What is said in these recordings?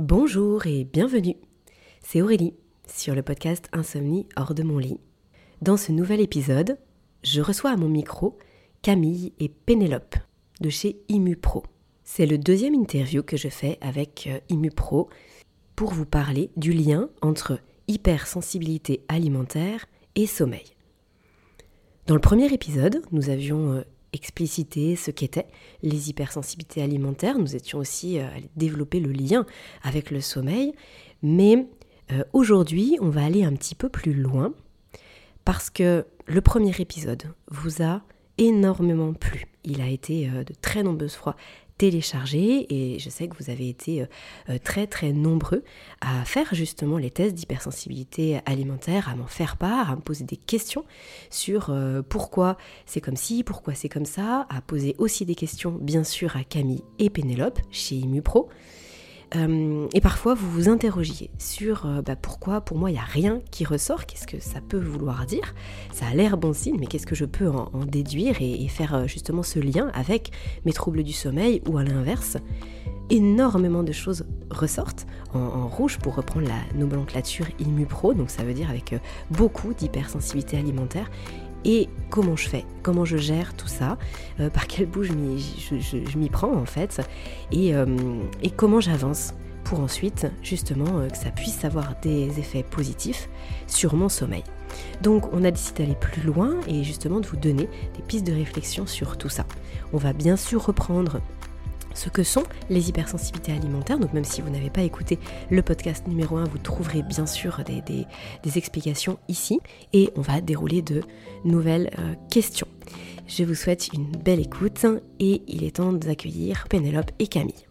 Bonjour et bienvenue. C'est Aurélie sur le podcast Insomnie hors de mon lit. Dans ce nouvel épisode, je reçois à mon micro Camille et Pénélope de chez ImuPro. C'est le deuxième interview que je fais avec euh, ImuPro pour vous parler du lien entre hypersensibilité alimentaire et sommeil. Dans le premier épisode, nous avions euh, explicité ce qu'étaient les hypersensibilités alimentaires, nous étions aussi euh, développer le lien avec le sommeil, mais euh, aujourd'hui on va aller un petit peu plus loin parce que le premier épisode vous a énormément plu. Il a été de très nombreuses fois téléchargé et je sais que vous avez été euh, euh, très très nombreux à faire justement les tests d'hypersensibilité alimentaire, à m'en faire part, à me poser des questions sur euh, pourquoi c'est comme ci, pourquoi c'est comme ça, à poser aussi des questions bien sûr à Camille et Pénélope chez ImuPro. Euh, et parfois, vous vous interrogiez sur euh, bah, pourquoi, pour moi, il n'y a rien qui ressort, qu'est-ce que ça peut vouloir dire. Ça a l'air bon signe, mais qu'est-ce que je peux en, déduire et, faire euh, justement ce lien avec mes troubles du sommeil ou à l'inverse énormément de choses ressortent en, rouge pour reprendre la nomenclature IMUPRO, donc ça veut dire avec beaucoup d'hypersensibilité alimentaire et comment je fais, comment je gère tout ça, euh, par quel bout je m'y prends en fait, et, euh, et comment j'avance? Pour ensuite justement euh, que ça puisse avoir des effets positifs sur mon sommeil. Donc on a décidé d'aller plus loin et justement de vous donner des pistes de réflexion sur tout ça. On va bien sûr reprendre ce que sont les hypersensibilités alimentaires. Donc même si vous n'avez pas écouté le podcast numéro 1, vous trouverez bien sûr des, explications ici. Et on va dérouler de nouvelles euh, questions. Je vous souhaite une belle écoute et il est temps d'accueillir Pénélope et Camille.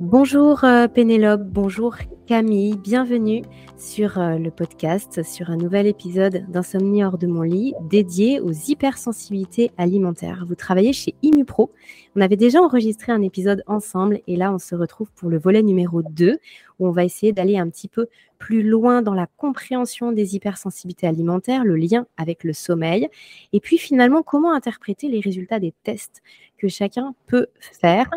Bonjour euh, Pénélope, bonjour Camille, bienvenue sur euh, le podcast, sur un nouvel épisode d'Insomnie hors de mon lit dédié aux hypersensibilités alimentaires. Vous travaillez chez ImuPro. On avait déjà enregistré un épisode ensemble et là on se retrouve pour le volet numéro 2 où on va essayer d'aller un petit peu plus loin dans la compréhension des hypersensibilités alimentaires, le lien avec le sommeil et puis finalement comment interpréter les résultats des tests que chacun peut faire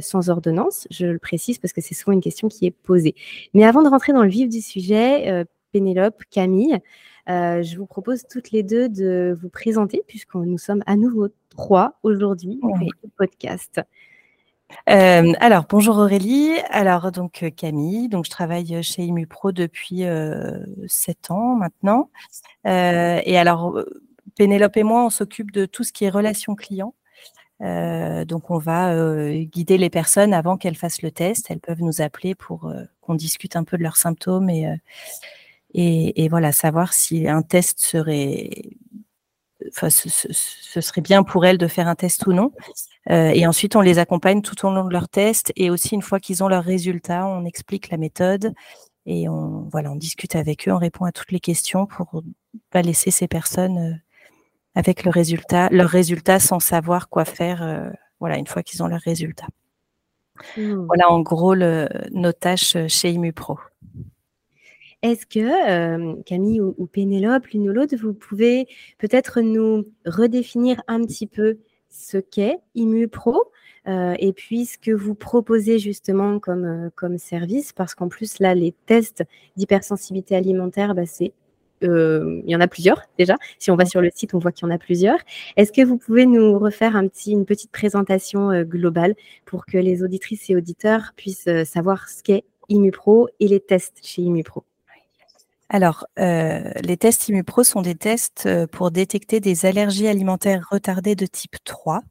sans ordonnance. Je le précise parce que c'est souvent une question qui est posée. Mais avant de rentrer dans le vif du sujet, euh, Pénélope, Camille, euh, je vous propose toutes les deux de vous présenter puisque nous sommes à nouveau trois aujourd'hui pour le podcast. alors bonjour Aurélie, alors donc Camille, donc je travaille chez ImuPro depuis sept ans maintenant. et alors Pénélope et moi, on s'occupe de tout ce qui est relations clients. Euh, donc, on va euh, guider les personnes avant qu'elles fassent le test. Elles peuvent nous appeler pour euh, qu'on discute un peu de leurs symptômes et, et, voilà, savoir si un test serait, serait bien pour elles de faire un test ou non. et ensuite, on les accompagne tout au long de leur test et aussi une fois qu'ils ont leurs résultats, on explique la méthode et on voilà, on discute avec eux, on répond à toutes les questions pour pas laisser ces personnes avec le résultat, leur résultat sans savoir quoi faire euh, voilà, une fois qu'ils ont leur résultat. Mmh. Voilà en gros le, nos tâches chez ImuPro. Est-ce que euh, Camille ou, Pénélope, l'une ou l'autre, vous pouvez peut-être nous redéfinir un petit peu ce qu'est ImuPro euh, et puis ce que vous proposez justement comme, comme service, parce qu'en plus là, les tests d'hypersensibilité alimentaire, bah, c'est euh, il y en a plusieurs déjà. Si on va sur le site, on voit qu'il y en a plusieurs. Est-ce que vous pouvez nous refaire un petit, une petite présentation euh, globale pour que les auditrices et auditeurs puissent euh, savoir ce qu'est ImuPro et les tests chez ImuPro? Alors, les tests ImuPro sont des tests pour détecter des allergies alimentaires retardées de type 3.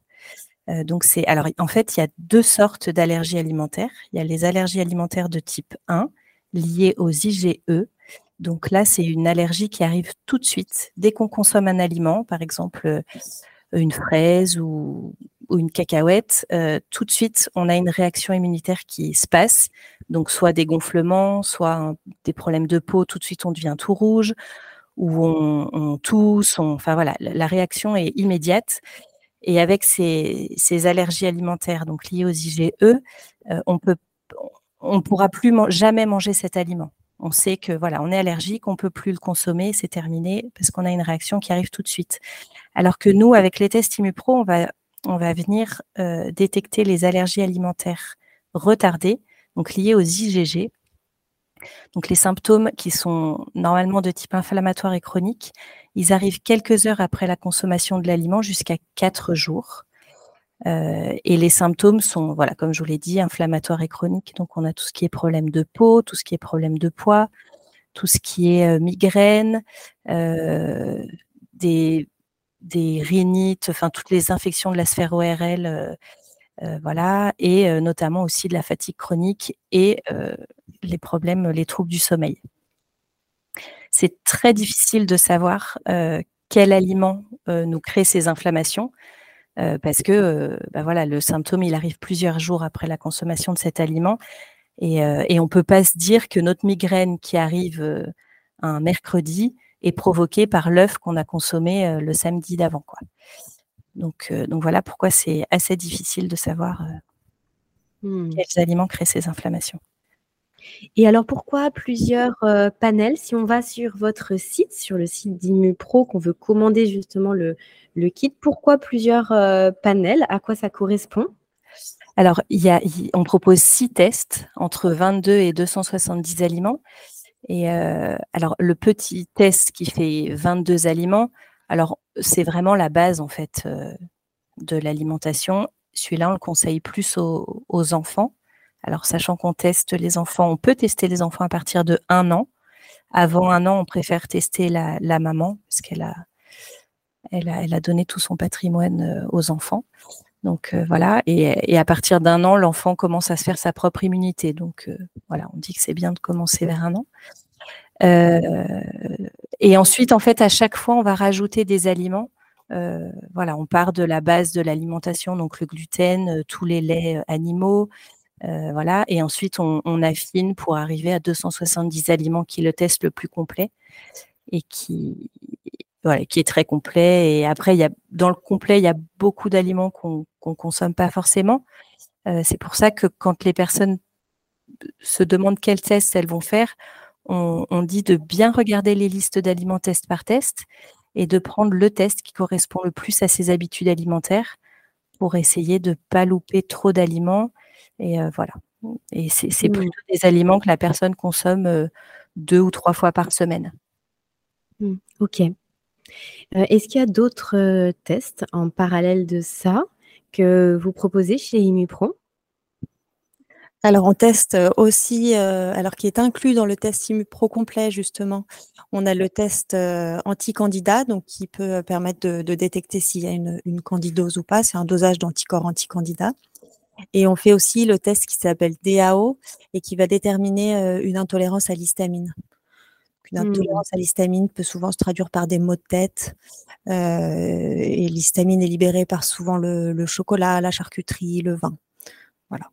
donc, c'est alors en fait, il y a deux sortes d'allergies alimentaires. Il y a les allergies alimentaires de type 1 liées aux IgE donc là, c'est une allergie qui arrive tout de suite dès qu'on consomme un aliment, par exemple euh, une fraise ou, une cacahuète. Euh, tout de suite, on a une réaction immunitaire qui se passe. Donc soit des gonflements, soit des problèmes de peau. Tout de suite, on devient tout rouge ou on, tousse. enfin voilà, la réaction est immédiate. Et avec ces, allergies alimentaires donc liées aux IgE, euh, on peut, on pourra plus jamais manger cet aliment on sait que voilà, on est allergique, on peut plus le consommer, c'est terminé parce qu'on a une réaction qui arrive tout de suite. Alors que nous, avec les tests ImuPro, on va on va venir euh, détecter les allergies alimentaires retardées, donc liés aux IgG. Donc les symptômes qui sont normalement de type inflammatoire et chronique, ils arrivent quelques heures après la consommation de l'aliment jusqu'à quatre jours. Euh, et les symptômes sont, voilà, comme je vous l'ai dit, inflammatoires et chroniques. Donc on a tout ce qui est problème de peau, tout ce qui est problème de poids, tout ce qui est euh, migraine, euh, des, des rhinites, enfin toutes les infections de la sphère ORL, voilà, et notamment aussi de la fatigue chronique et les problèmes, les troubles du sommeil. C'est très difficile de savoir quel aliment nous crée ces inflammations. Parce que bah voilà, le symptôme, il arrive plusieurs jours après la consommation de cet aliment. Et, et on ne peut pas se dire que notre migraine qui arrive un mercredi est provoquée par l'œuf qu'on a consommé le samedi d'avant. Quoi. Donc, donc voilà pourquoi c'est assez difficile de savoir mmh. quels aliments créent ces inflammations. Et alors pourquoi plusieurs euh, panels Si on va sur votre site, sur le site d'ImuPro, qu'on veut commander justement le, kit, pourquoi plusieurs euh, panels? À quoi ça correspond? Alors, on propose six tests entre 22 et 270 aliments. Et euh, alors, le petit test qui fait 22 aliments, alors c'est vraiment la base en fait de l'alimentation. Celui-là, on le conseille plus aux enfants alors, sachant qu'on teste les enfants, on peut tester les enfants à partir de un an. Avant un an, on préfère tester la, maman parce qu'elle a, donné tout son patrimoine euh, aux enfants. Donc euh, voilà, et, à partir d'un an, l'enfant commence à se faire sa propre immunité. Donc euh, voilà, on dit que c'est bien de commencer vers un an. et ensuite, en fait, à chaque fois, on va rajouter des aliments. voilà, on part de la base de l'alimentation, donc le gluten, tous les laits animaux, euh, voilà, et ensuite on, affine pour arriver à 270 aliments qui le test le plus complet et qui, voilà, qui est très complet. Et après, il y a, dans le complet, il y a beaucoup d'aliments qu'on ne consomme pas forcément. Euh, c'est pour ça que quand les personnes se demandent quel test elles vont faire, on, on dit de bien regarder les listes d'aliments test par test et de prendre le test qui correspond le plus à ses habitudes alimentaires pour essayer de ne pas louper trop d'aliments et voilà. Et c'est mmh. plutôt des aliments que la personne consomme deux ou trois fois par semaine. Mmh, ok. Est-ce qu'il y a d'autres tests en parallèle de ça que vous proposez chez ImuPro? Alors, on teste aussi, alors qui est inclus dans le test ImuPro complet, justement, on a le test anti-candidat, donc qui peut permettre de, détecter s'il y a une, une, candidose ou pas. C'est un dosage d'anticorps anti-candidat. Et on fait aussi le test qui s'appelle DAO et qui va déterminer une intolérance à l'histamine. Une mmh. intolérance à l'histamine peut souvent se traduire par des maux de tête. et l'histamine est libérée par souvent le, chocolat, la charcuterie, le vin. Voilà.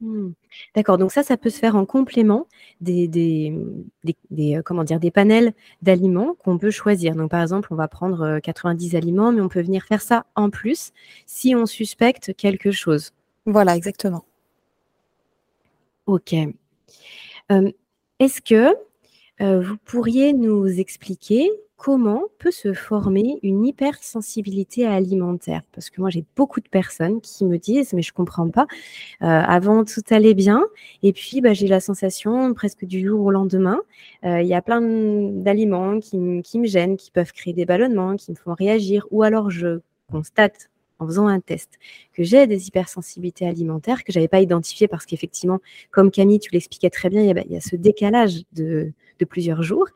Mmh. D'accord, donc ça, ça peut se faire en complément des, des, comment dire, des panels d'aliments qu'on peut choisir. Donc, par exemple, on va prendre 90 aliments, mais on peut venir faire ça en plus si on suspecte quelque chose. Voilà, exactement. Ok. Est-ce que vous pourriez nous expliquer comment peut se former une hypersensibilité alimentaire? Parce que moi, j'ai beaucoup de personnes qui me disent, mais je ne comprends pas, avant tout allait bien, et puis bah, j'ai la sensation presque du jour au lendemain, il y a plein d'aliments qui, qui me gênent, qui peuvent créer des ballonnements, qui me font réagir, ou alors je constate en faisant un test, que j'ai des hypersensibilités alimentaires que je n'avais pas identifiées parce qu'effectivement, comme Camille, tu l'expliquais très bien, il y, a, ce décalage de, plusieurs jours.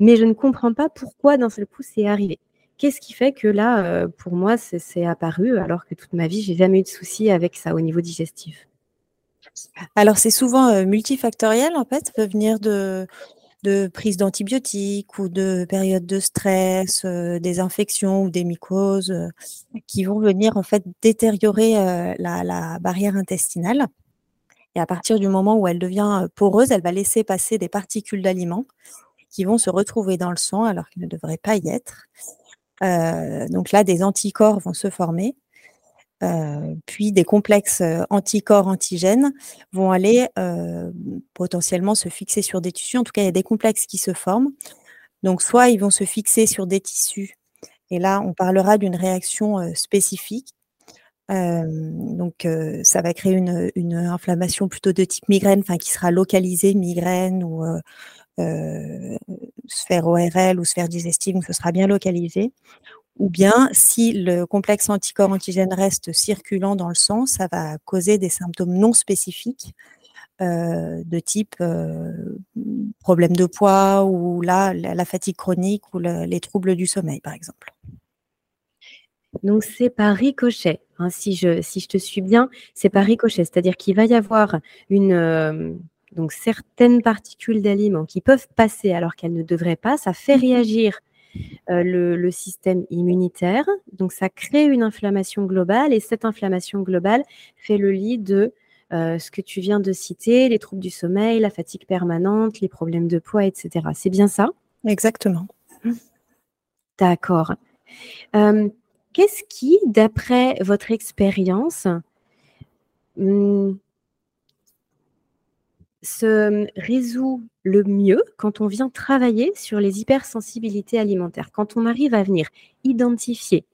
Mais je ne comprends pas pourquoi d'un seul coup c'est arrivé. Qu'est-ce qui fait que là, euh, pour moi, c'est apparu alors que toute ma vie, j'ai jamais eu de soucis avec ça au niveau digestif? Alors, c'est souvent euh, multifactoriel, en fait. Ça peut venir de, de prise d'antibiotiques ou de périodes de stress, euh, des infections ou des mycoses qui vont venir en fait détériorer la, barrière intestinale. Et à partir du moment où elle devient poreuse, elle va laisser passer des particules d'aliments qui vont se retrouver dans le sang alors qu'ils ne devraient pas y être. donc là, des anticorps vont se former euh, puis des complexes euh, anticorps antigènes vont aller euh, potentiellement se fixer sur des tissus. En tout cas, il y a des complexes qui se forment. Donc, soit ils vont se fixer sur des tissus, et là, on parlera d'une réaction spécifique. donc, ça va créer une, une, inflammation plutôt de type migraine, enfin qui sera localisée migraine ou sphère ORL ou sphère digestive, ce sera bien localisé. Ou bien, si le complexe anticorps antigène reste circulant dans le sang, ça va causer des symptômes non spécifiques de type problème de poids ou la, fatigue chronique ou les troubles du sommeil, par exemple. Donc c'est par ricochet, hein, si, je, si je te suis bien, c'est par ricochet, c'est-à-dire qu'il va y avoir une, donc certaines particules d'aliments qui peuvent passer alors qu'elles ne devraient pas, ça fait mmh réagir le, système immunitaire, donc ça crée une inflammation globale et cette inflammation globale fait le lit de ce que tu viens de citer, les troubles du sommeil, la fatigue permanente, les problèmes de poids, etc. C'est bien ça? Exactement. D'accord. Qu'est-ce qui, d'après votre expérience, mmh, se résout le mieux quand on vient travailler sur les hypersensibilités alimentaires, quand on arrive à venir identifier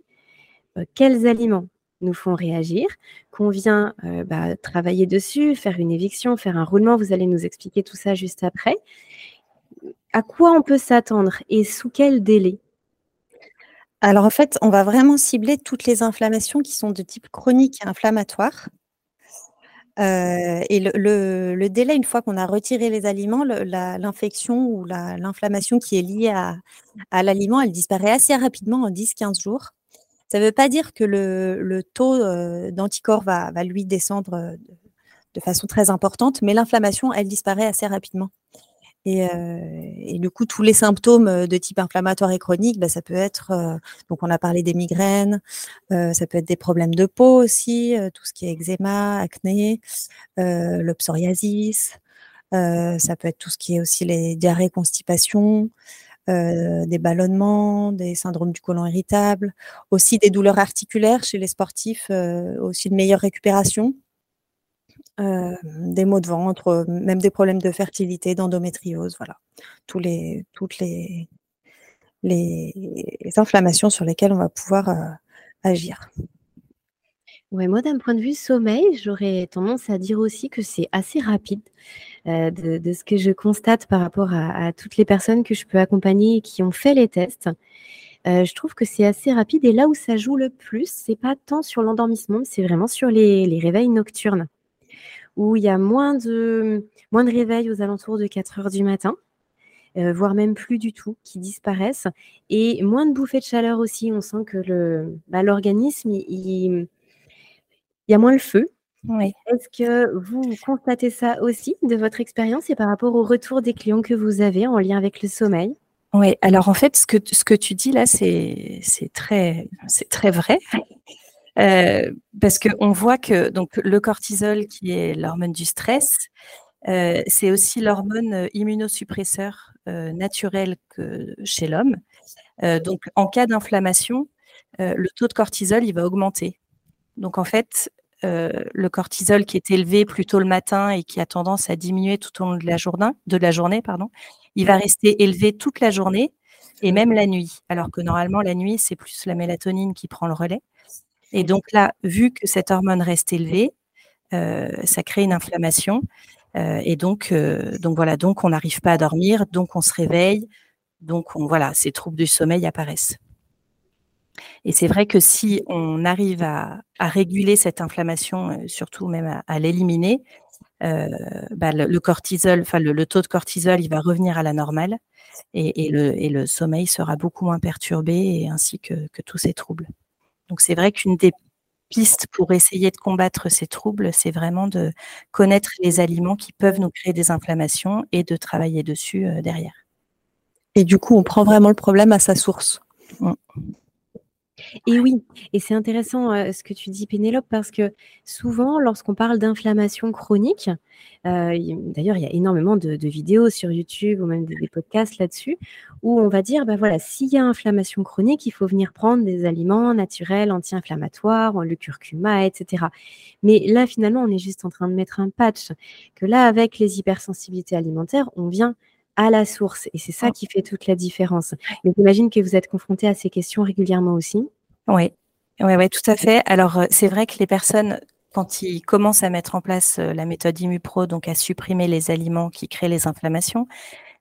quels aliments nous font réagir, qu'on vient bah, travailler dessus, faire une éviction, faire un roulement, vous allez nous expliquer tout ça juste après. À quoi on peut s'attendre et sous quel délai? Alors en fait, on va vraiment cibler toutes les inflammations qui sont de type chronique et inflammatoire. Euh, et le, délai, une fois qu'on a retiré les aliments, l'infection ou l'inflammation qui est liée à, l'aliment, elle disparaît assez rapidement en 10-15 jours. Ça ne veut pas dire que le, taux euh, d'anticorps va, va, lui descendre euh, de façon très importante, mais l'inflammation, elle disparaît assez rapidement. Et, du coup, tous les symptômes de type inflammatoire et chronique, bah, ça peut être, donc on a parlé des migraines, ça peut être des problèmes de peau aussi, tout ce qui est eczéma, acné, le psoriasis, ça peut être tout ce qui est aussi les diarrhées, constipations, des ballonnements, des syndromes du côlon irritable, aussi des douleurs articulaires chez les sportifs, aussi une meilleure récupération. Euh, des maux de ventre, même des problèmes de fertilité, d'endométriose, voilà. Tous les, toutes les, les, inflammations sur lesquelles on va pouvoir euh, agir. Ouais, moi, d'un point de vue sommeil, j'aurais tendance à dire aussi que c'est assez rapide euh, de, ce que je constate par rapport à, toutes les personnes que je peux accompagner et qui ont fait les tests. je trouve que c'est assez rapide et là où ça joue le plus, c'est pas tant sur l'endormissement, c'est vraiment sur les réveils nocturnes où il y a moins de, moins de réveils aux alentours de 4 heures du matin, euh, voire même plus du tout, qui disparaissent, et moins de bouffées de chaleur aussi. On sent que le, bah, l'organisme, il, y a moins le feu. Est-ce que vous constatez ça aussi de votre expérience et par rapport au retour des clients que vous avez en lien avec le sommeil? Oui, alors en fait, ce que, ce que tu dis là, c'est, c'est, très, c'est très vrai. Euh, parce qu'on voit que donc, le cortisol, qui est l'hormone du stress, euh, c'est aussi l'hormone euh, immunosuppresseur naturel chez l'homme. donc, en cas d'inflammation, le taux de cortisol, il va augmenter. Donc, en fait, le cortisol qui est élevé plutôt le matin et qui a tendance à diminuer tout au long de la journée, de la journée pardon, il va rester élevé toute la journée et même la nuit. Alors que normalement, la nuit, c'est plus la mélatonine qui prend le relais. Et donc là, vu que cette hormone reste élevée, euh, ça crée une inflammation. Euh, et donc, euh, donc voilà, donc on n'arrive pas à dormir, donc on se réveille, donc on, voilà, ces troubles du sommeil apparaissent. Et c'est vrai que si on arrive à, réguler cette inflammation, surtout même à, l'éliminer, bah, le, cortisol, enfin le, taux de cortisol, il va revenir à la normale et, le, sommeil sera beaucoup moins perturbé ainsi que tous ces troubles. Donc c'est vrai qu'une des pistes pour essayer de combattre ces troubles, c'est vraiment de connaître les aliments qui peuvent nous créer des inflammations et de travailler dessus euh, derrière. Et du coup, on prend vraiment le problème à sa source. Mmh. Et oui, et c'est intéressant euh, ce que tu dis, Pénélope, parce que souvent, lorsqu'on parle d'inflammation chronique, euh, d'ailleurs, il y a énormément de, vidéos sur YouTube ou même des, podcasts là-dessus, où on va dire, bah voilà, s'il y a inflammation chronique, il faut venir prendre des aliments naturels, anti-inflammatoires, le curcuma, etc. Mais là, finalement, on est juste en train de mettre un patch, que là, avec les hypersensibilités alimentaires, on vient à la source. Et c'est ça qui fait toute la différence. Mais j'imagine que vous êtes confronté à ces questions régulièrement aussi. Oui, Oui, ouais, tout à fait. Alors, c'est vrai que les personnes, quand ils commencent à mettre en place la méthode ImuPro, donc à supprimer les aliments qui créent les inflammations,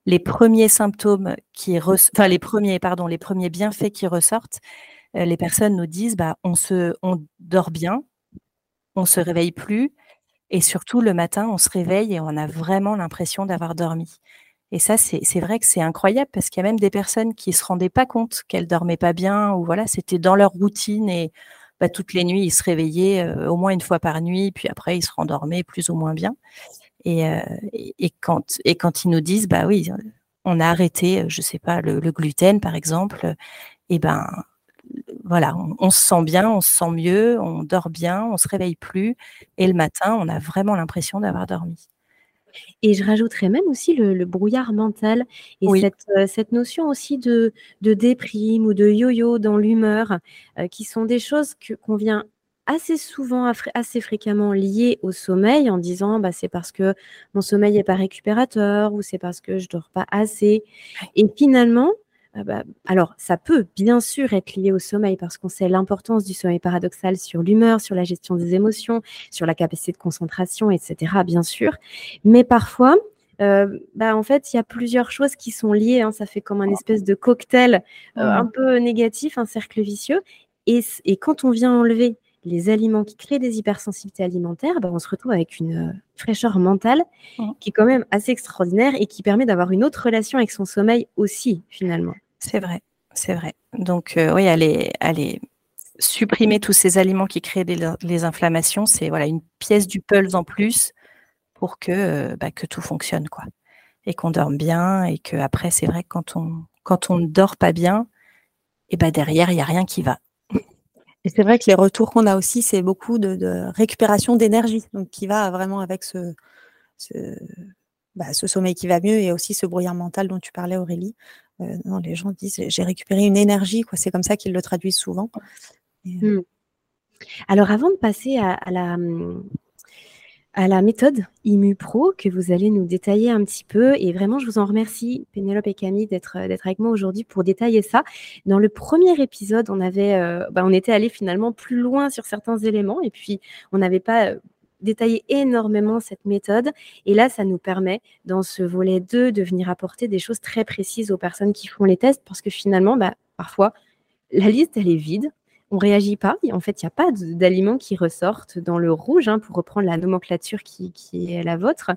les premiers symptômes qui, enfin les premiers, pardon, les premiers bienfaits qui ressortent, les personnes nous disent, bah, on se, on dort bien, on se réveille plus, et surtout le matin, on se réveille et on a vraiment l'impression d'avoir dormi. Et ça, c'est vrai que c'est incroyable parce qu'il y a même des personnes qui se rendaient pas compte qu'elles dormaient pas bien ou voilà, c'était dans leur routine et bah, toutes les nuits, ils se réveillaient euh, au moins une fois par nuit, puis après, ils se rendormaient plus ou moins bien. Et, euh, quand, ils nous disent, bah oui, on a arrêté, je sais pas, le, gluten, par exemple, et ben voilà, on, se sent bien, on se sent mieux, on dort bien, on se réveille plus, et le matin, on a vraiment l'impression d'avoir dormi. Et je rajouterais même aussi le, brouillard mental et euh, cette, notion aussi de, déprime ou de yo-yo dans l'humeur, euh, qui sont des choses qu'on vient assez souvent, assez fréquemment liées au sommeil en disant bah, c'est parce que mon sommeil n'est pas récupérateur ou c'est parce que je dors pas assez. Et finalement, bah, alors, ça peut bien sûr être lié au sommeil parce qu'on sait l'importance du sommeil paradoxal sur l'humeur, sur la gestion des émotions, sur la capacité de concentration, etc. Bien sûr. Mais parfois, euh, bah, en fait, il y a plusieurs choses qui sont liées. Hein. ça fait comme un espèce de cocktail euh, un peu négatif, un cercle vicieux. Et, quand on vient enlever les aliments qui créent des hypersensibilités alimentaires, bah, on se retrouve avec une euh, fraîcheur mentale qui est quand même assez extraordinaire et qui permet d'avoir une autre relation avec son sommeil aussi, finalement. C'est vrai, c'est vrai. Donc, euh, oui, aller supprimer tous ces aliments qui créent les inflammations, c'est voilà une pièce du puzzle en plus pour que, euh, bah, que tout fonctionne, quoi. Et qu'on dorme bien, et que après, c'est vrai que quand on, quand on ne dort pas bien, et bah derrière, il n'y a rien qui va. Et c'est vrai que les retours qu'on a aussi, c'est beaucoup de, récupération d'énergie, donc qui va vraiment avec ce, bah, ce, sommeil qui va mieux et aussi ce brouillard mental dont tu parlais, Aurélie. Euh, non, les gens disent j'ai récupéré une énergie, quoi. C'est comme ça qu'ils le traduisent souvent. Euh mmh. Alors, avant de passer à, la, mmh, à la méthode IMU-Pro que vous allez nous détailler un petit peu. Et vraiment, je vous en remercie, Pénélope et Camille, d'être avec moi aujourd'hui pour détailler ça. Dans le premier épisode, on, avait, euh, bah, on était allé finalement plus loin sur certains éléments et puis on n'avait pas détailler énormément cette méthode. Et là, ça nous permet, dans ce volet 2, de venir apporter des choses très précises aux personnes qui font les tests, parce que finalement, bah, parfois, la liste, elle est vide. On réagit pas. En fait, il n'y a pas d'aliments qui ressortent dans le rouge, hein, pour reprendre la nomenclature qui, est la vôtre.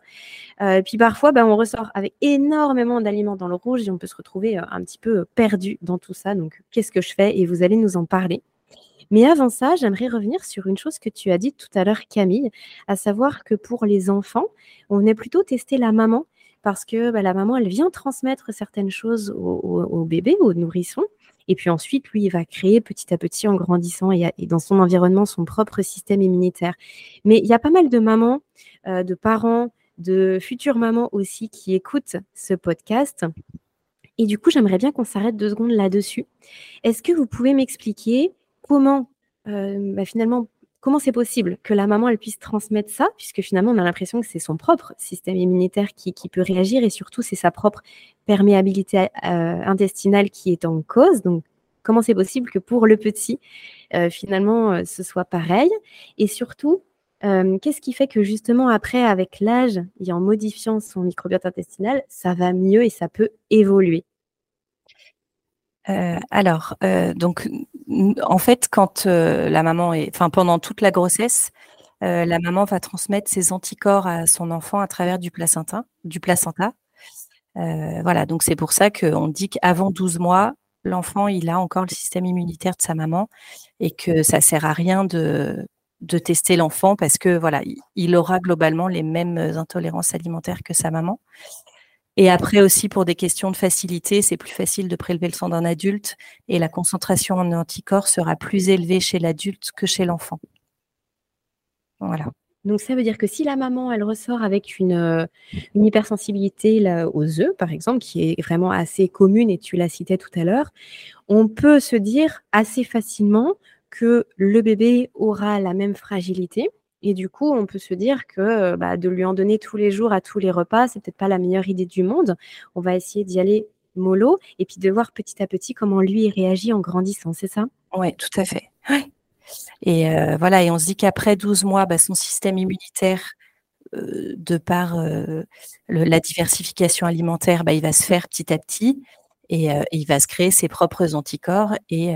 Euh, puis parfois, bah, on ressort avec énormément d'aliments dans le rouge et on peut se retrouver euh, un petit peu perdu dans tout ça. Donc, qu'est-ce que je fais? Et vous allez nous en parler. Mais avant ça, j'aimerais revenir sur une chose que tu as dit tout à l'heure, Camille, à savoir que pour les enfants, on venait plutôt tester la maman parce que bah, la maman, elle vient transmettre certaines choses au, bébé, au nourrisson. Et puis ensuite, lui, il va créer petit à petit en grandissant et, dans son environnement son propre système immunitaire. Mais il y a pas mal de mamans, euh, de parents, de futures mamans aussi qui écoutent ce podcast. Et du coup, j'aimerais bien qu'on s'arrête deux secondes là-dessus. Est-ce que vous pouvez m'expliquer comment euh, bah, finalement comment c'est possible que la maman elle puisse transmettre ça, puisque finalement on a l'impression que c'est son propre système immunitaire qui, peut réagir et surtout c'est sa propre perméabilité euh, intestinale qui est en cause. Donc comment c'est possible que pour le petit euh, finalement ce soit pareil? Et surtout qu'est-ce qui fait que justement après avec l'âge et en modifiant son microbiote intestinal ça va mieux et ça peut évoluer? Alors, donc en fait, quand euh, la maman est, enfin pendant toute la grossesse, euh, la maman va transmettre ses anticorps à son enfant à travers du placenta. Euh, voilà, donc c'est pour ça qu'on dit qu'avant 12 mois, l'enfant il a encore le système immunitaire de sa maman et que ça sert à rien de, de tester l'enfant parce que voilà, il aura globalement les mêmes intolérances alimentaires que sa maman. Et après aussi, pour des questions de facilité, c'est plus facile de prélever le sang d'un adulte et la concentration en anticorps sera plus élevée chez l'adulte que chez l'enfant. Voilà. Donc ça veut dire que si la maman, elle ressort avec une, euh, hypersensibilité aux œufs, par exemple, qui est vraiment assez commune, et tu la citais tout à l'heure, on peut se dire assez facilement que le bébé aura la même fragilité et du coup, on peut se dire que bah, de lui en donner tous les jours à tous les repas, c'est peut-être pas la meilleure idée du monde. On va essayer d'y aller mollo et puis de voir petit à petit comment lui réagit en grandissant, c'est ça? Oui, tout à fait. Et voilà, et on se dit qu'après 12 mois, bah, son système immunitaire, de par la diversification alimentaire, bah, il va se faire petit à petit et, il va se créer ses propres anticorps et,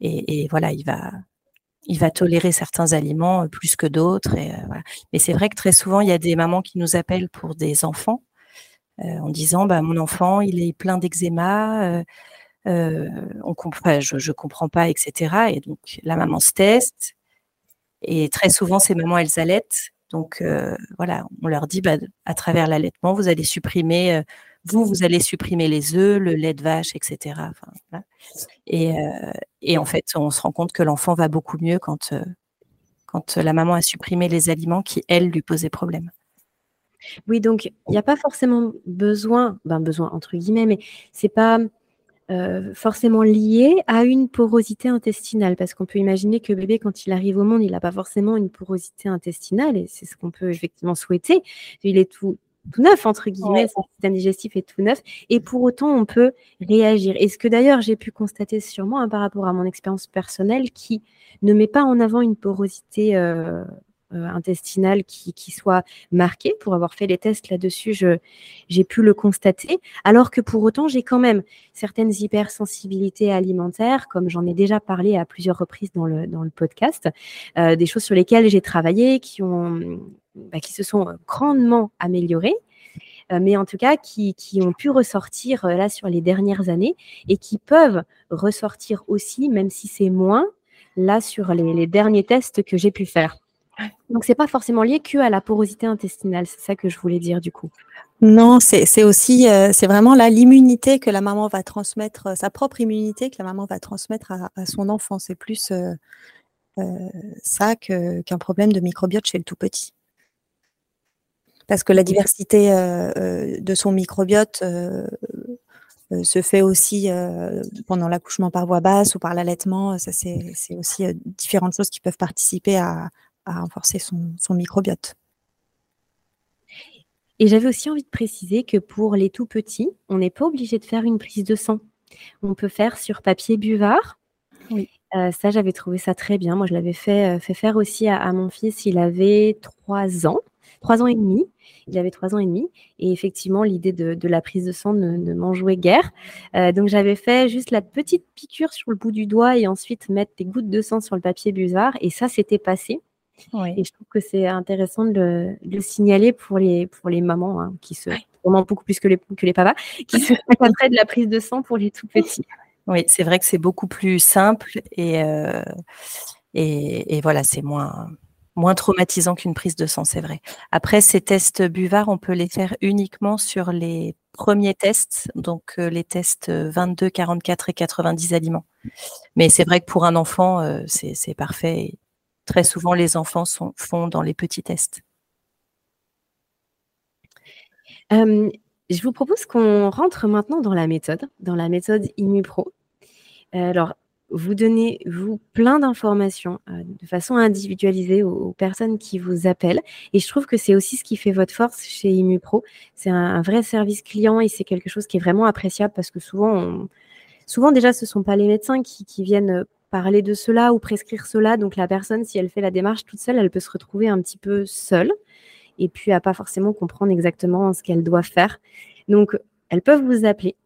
et, voilà, il va, il va tolérer certains aliments plus que d'autres. Et, Mais c'est vrai que très souvent, il y a des mamans qui nous appellent pour des enfants en disant bah, Mon enfant, il est plein d'eczéma, je ne comprends pas, etc. Et donc, la maman se teste. Et très souvent, ces mamans, elles allaitent. Donc, voilà, on leur dit bah, à travers l'allaitement, vous allez supprimer vous, vous allez supprimer les œufs, le lait de vache, etc. et, et, en fait, on se rend compte que l'enfant va beaucoup mieux quand, quand la maman a supprimé les aliments qui, elle, lui posaient problème. Oui, donc il n'y a pas forcément besoin, ben besoin entre guillemets, mais c'est pas forcément lié à une porosité intestinale, parce qu'on peut imaginer que bébé, quand il arrive au monde, il n'a pas forcément une porosité intestinale, et c'est ce qu'on peut effectivement souhaiter. Il est tout, tout neuf, entre guillemets, son système digestif est tout neuf, et pour autant, on peut réagir. Et ce que d'ailleurs j'ai pu constater sur moi hein, par rapport à mon expérience personnelle, qui ne met pas en avant une porosité euh, intestinale qui, qui, soit marquée, pour avoir fait les tests là-dessus, j'ai pu le constater, alors que pour autant, j'ai quand même certaines hypersensibilités alimentaires, comme j'en ai déjà parlé à plusieurs reprises dans le, dans le podcast, euh, des choses sur lesquelles j'ai travaillé, qui ont bah, qui se sont grandement améliorées, mais en tout cas qui, qui, ont pu ressortir là sur les dernières années et qui peuvent ressortir aussi, même si c'est moins, là sur les derniers tests que j'ai pu faire. Donc, c'est pas forcément lié que à la porosité intestinale. C'est ça que je voulais dire du coup. Non, c'est aussi, c'est vraiment là l'immunité que la maman va transmettre, sa propre immunité que la maman va transmettre à, à son enfant. C'est plus euh, ça qu'un problème de microbiote chez le tout petit. Parce que la diversité de son microbiote se fait aussi pendant l'accouchement par voie basse ou par l'allaitement. Ça, c'est aussi différentes choses qui peuvent participer à, renforcer son, microbiote. Et j'avais aussi envie de préciser que pour les tout petits, on n'est pas obligé de faire une prise de sang. On peut faire sur papier buvard. Oui. ça, j'avais trouvé ça très bien. Moi, je l'avais fait, fait, faire aussi à, mon fils. Il avait trois ans trois ans et demi. Il avait trois ans et demi. Et effectivement, l'idée de, la prise de sang ne, m'en jouait guère. Euh, donc, j'avais fait juste la petite piqûre sur le bout du doigt et ensuite mettre des gouttes de sang sur le papier buvard. Et ça, c'était passé. Et je trouve que c'est intéressant de le, signaler pour les, pour les mamans hein, qui se, vraiment beaucoup plus que les, que les papas, qui se après de la prise de sang pour les tout petits. Oui, c'est vrai que c'est beaucoup plus simple et, euh, et, et, voilà, c'est moins, moins traumatisant qu'une prise de sang, c'est vrai. Après, ces tests buvards, on peut les faire uniquement sur les premiers tests, donc euh, les tests 22, 44 et 90 aliments. Mais c'est vrai que pour un enfant, euh, c'est parfait. Très souvent, les enfants font dans les petits tests. je vous propose qu'on rentre maintenant dans la méthode, dans la méthode IMUPRO. Alors, vous donnez, vous, plein d'informations euh, de façon individualisée aux, personnes qui vous appellent. Et je trouve que c'est aussi ce qui fait votre force chez ImuPro. C'est un, vrai service client et c'est quelque chose qui est vraiment appréciable parce que souvent, souvent déjà, ce ne sont pas les médecins qui, viennent parler de cela ou prescrire cela. Donc la personne, si elle fait la démarche toute seule, elle peut se retrouver un petit peu seule et puis à pas forcément comprendre exactement ce qu'elle doit faire. Donc, elles peuvent vous appeler.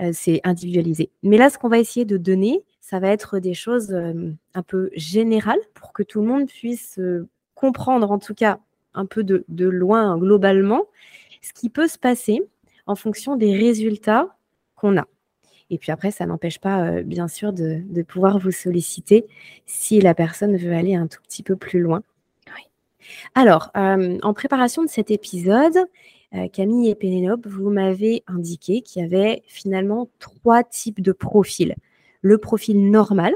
Euh, c'est individualisé. Mais là, ce qu'on va essayer de donner, ça va être des choses un peu générales pour que tout le monde puisse comprendre, en tout cas un peu de, loin globalement, ce qui peut se passer en fonction des résultats qu'on a. Et puis après, ça n'empêche pas, bien sûr, de, pouvoir vous solliciter si la personne veut aller un tout petit peu plus loin. Alors, en préparation de cet épisode, Camille et Pénélope, vous m'avez indiqué qu'il y avait finalement trois types de profils le profil normal,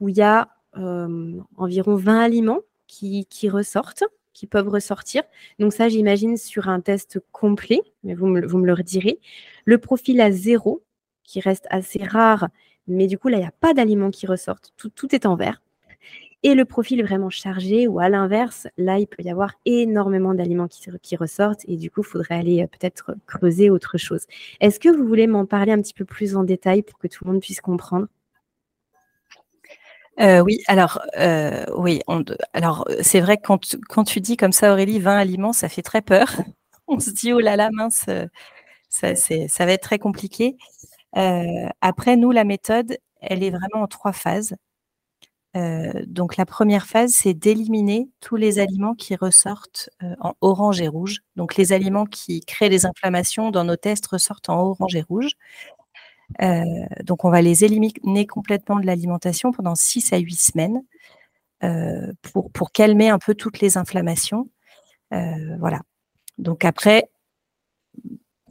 où il y a euh, environ 20 aliments qui, ressortent, qui peuvent ressortir. Donc ça, j'imagine sur un test complet, mais vous me, vous me le redirez. Le profil à zéro, qui reste assez rare, mais du coup, là, il n'y a pas d'aliments qui ressortent. Tout, tout est en vert. Et le profil vraiment chargé, ou à l'inverse, là, il peut y avoir énormément d'aliments qui, qui, ressortent, et du coup, il faudrait aller euh, peut-être creuser autre chose. Est-ce que vous voulez m'en parler un petit peu plus en détail pour que tout le monde puisse comprendre? Euh, oui, alors euh, oui, alors c'est vrai que quand, quand, tu dis comme ça, Aurélie, 20 aliments, ça fait très peur. On se dit oh là là mince, ça, ça va être très compliqué. Après, nous, la méthode, elle est vraiment en trois phases. donc la première phase, c'est d'éliminer tous les aliments qui ressortent en orange et rouge. Donc les aliments qui créent des inflammations dans nos tests ressortent en orange et rouge. Euh, donc, on va les éliminer complètement de l'alimentation pendant 6 à 8 semaines euh, pour, calmer un peu toutes les inflammations. Euh, voilà. Donc, après,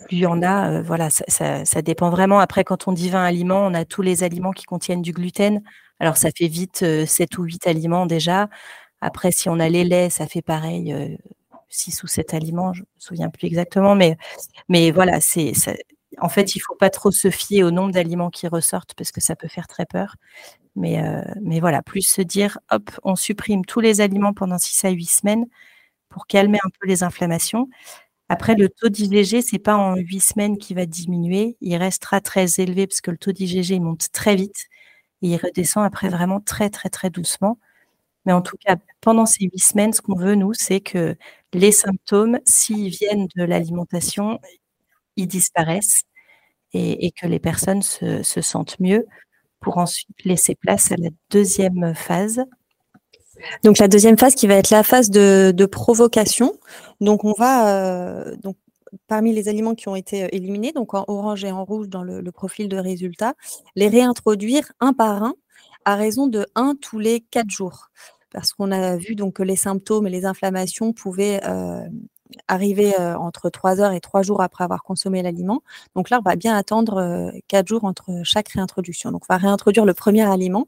plus il y en a, voilà, ça, dépend vraiment. Après, quand on dit 20 aliments, on a tous les aliments qui contiennent du gluten. Alors, ça fait vite 7 ou 8 aliments déjà. Après, si on a les laits, ça fait pareil, 6 ou 7 aliments, je ne me souviens plus exactement. Mais, mais voilà, c'est en fait, il ne faut pas trop se fier au nombre d'aliments qui ressortent parce que ça peut faire très peur. Mais, euh, mais voilà, plus se dire, hop, on supprime tous les aliments pendant 6 à 8 semaines pour calmer un peu les inflammations. Après, le taux d'IgG, ce n'est pas en 8 semaines qu'il va diminuer. Il restera très élevé parce que le taux d'IgG monte très vite et il redescend après vraiment très, très, très doucement. Mais en tout cas, pendant ces 8 semaines, ce qu'on veut, nous, c'est que les symptômes, s'ils viennent de l'alimentation, ils disparaissent et, que les personnes se, sentent mieux pour ensuite laisser place à la deuxième phase. Donc la deuxième phase qui va être la phase de, provocation. Donc on va euh, parmi les aliments qui ont été euh, éliminés, donc en orange et en rouge dans le, profil de résultat, les réintroduire un par un à raison de un tous les quatre jours. Parce qu'on a vu donc que les symptômes et les inflammations pouvaient euh, arriver entre 3 heures et 3 jours après avoir consommé l'aliment. Donc là, on va bien attendre 4 jours entre chaque réintroduction. Donc on va réintroduire le premier aliment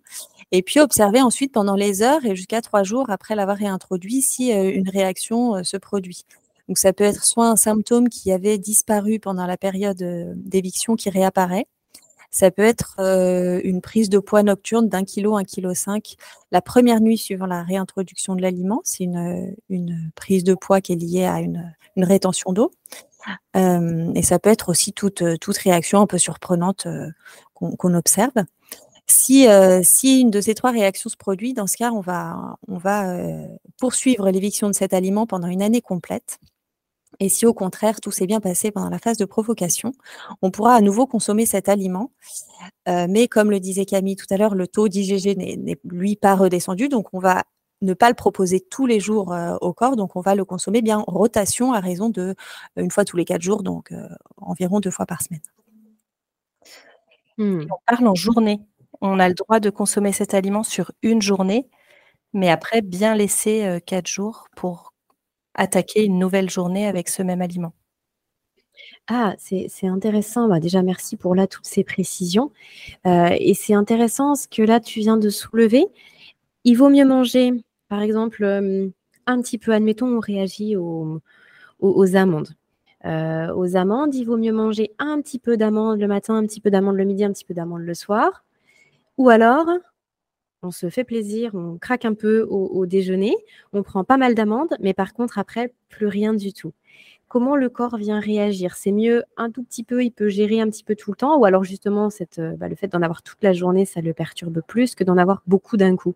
et puis observer ensuite pendant les heures et jusqu'à 3 jours après l'avoir réintroduit si une réaction se produit. Donc ça peut être soit un symptôme qui avait disparu pendant la période d'éviction qui réapparaît, ça peut être une prise de poids nocturne d'un kilo, un kilo cinq la première nuit suivant la réintroduction de l'aliment. C'est une, prise de poids qui est liée à une, rétention d'eau. et ça peut être aussi toute réaction un peu surprenante qu'on observe. Si, si, une de ces trois réactions se produit, dans ce cas, on va, on va poursuivre l'éviction de cet aliment pendant une année complète. Et si au contraire tout s'est bien passé pendant la phase de provocation, on pourra à nouveau consommer cet aliment. Euh, mais comme le disait Camille tout à l'heure, le taux d'IgG n'est lui pas redescendu, donc on va ne pas le proposer tous les jours euh, au corps, donc on va le consommer bien en rotation à raison de euh, une fois tous les quatre jours, donc environ deux fois par semaine. Mmh. On parle en journée. On a le droit de consommer cet aliment sur une journée, mais après bien laisser quatre jours pour attaquer une nouvelle journée avec ce même aliment. Ah, c'est intéressant. Bah, déjà, merci pour là toutes ces précisions. Euh, et c'est intéressant ce que là tu viens de soulever. Il vaut mieux manger, par exemple, euh, un petit peu, admettons, on réagit aux, amandes. Euh, aux amandes, il vaut mieux manger un petit peu d'amandes le matin, un petit peu d'amandes le midi, un petit peu d'amandes le soir. Ou alors, on se fait plaisir, on craque un peu au, déjeuner, on prend pas mal d'amandes, mais par contre, après, plus rien du tout. Comment le corps vient réagir? C'est mieux un tout petit peu, il peut gérer un petit peu tout le temps, ou alors justement, euh, bah, le fait d'en avoir toute la journée, ça le perturbe plus que d'en avoir beaucoup d'un coup?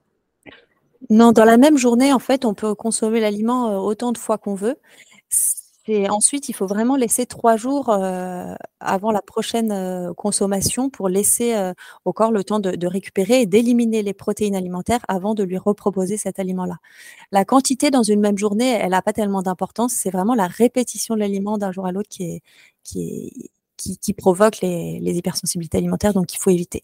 Non, dans la même journée, en fait, on peut consommer l'aliment euh, autant de fois qu'on veut. Et ensuite, il faut vraiment laisser trois jours avant la prochaine consommation pour laisser au corps le temps de, récupérer et d'éliminer les protéines alimentaires avant de lui reproposer cet aliment-là. La quantité dans une même journée, elle n'a pas tellement d'importance. C'est vraiment la répétition de l'aliment d'un jour à l'autre qui, provoque les hypersensibilités alimentaires, donc il faut éviter.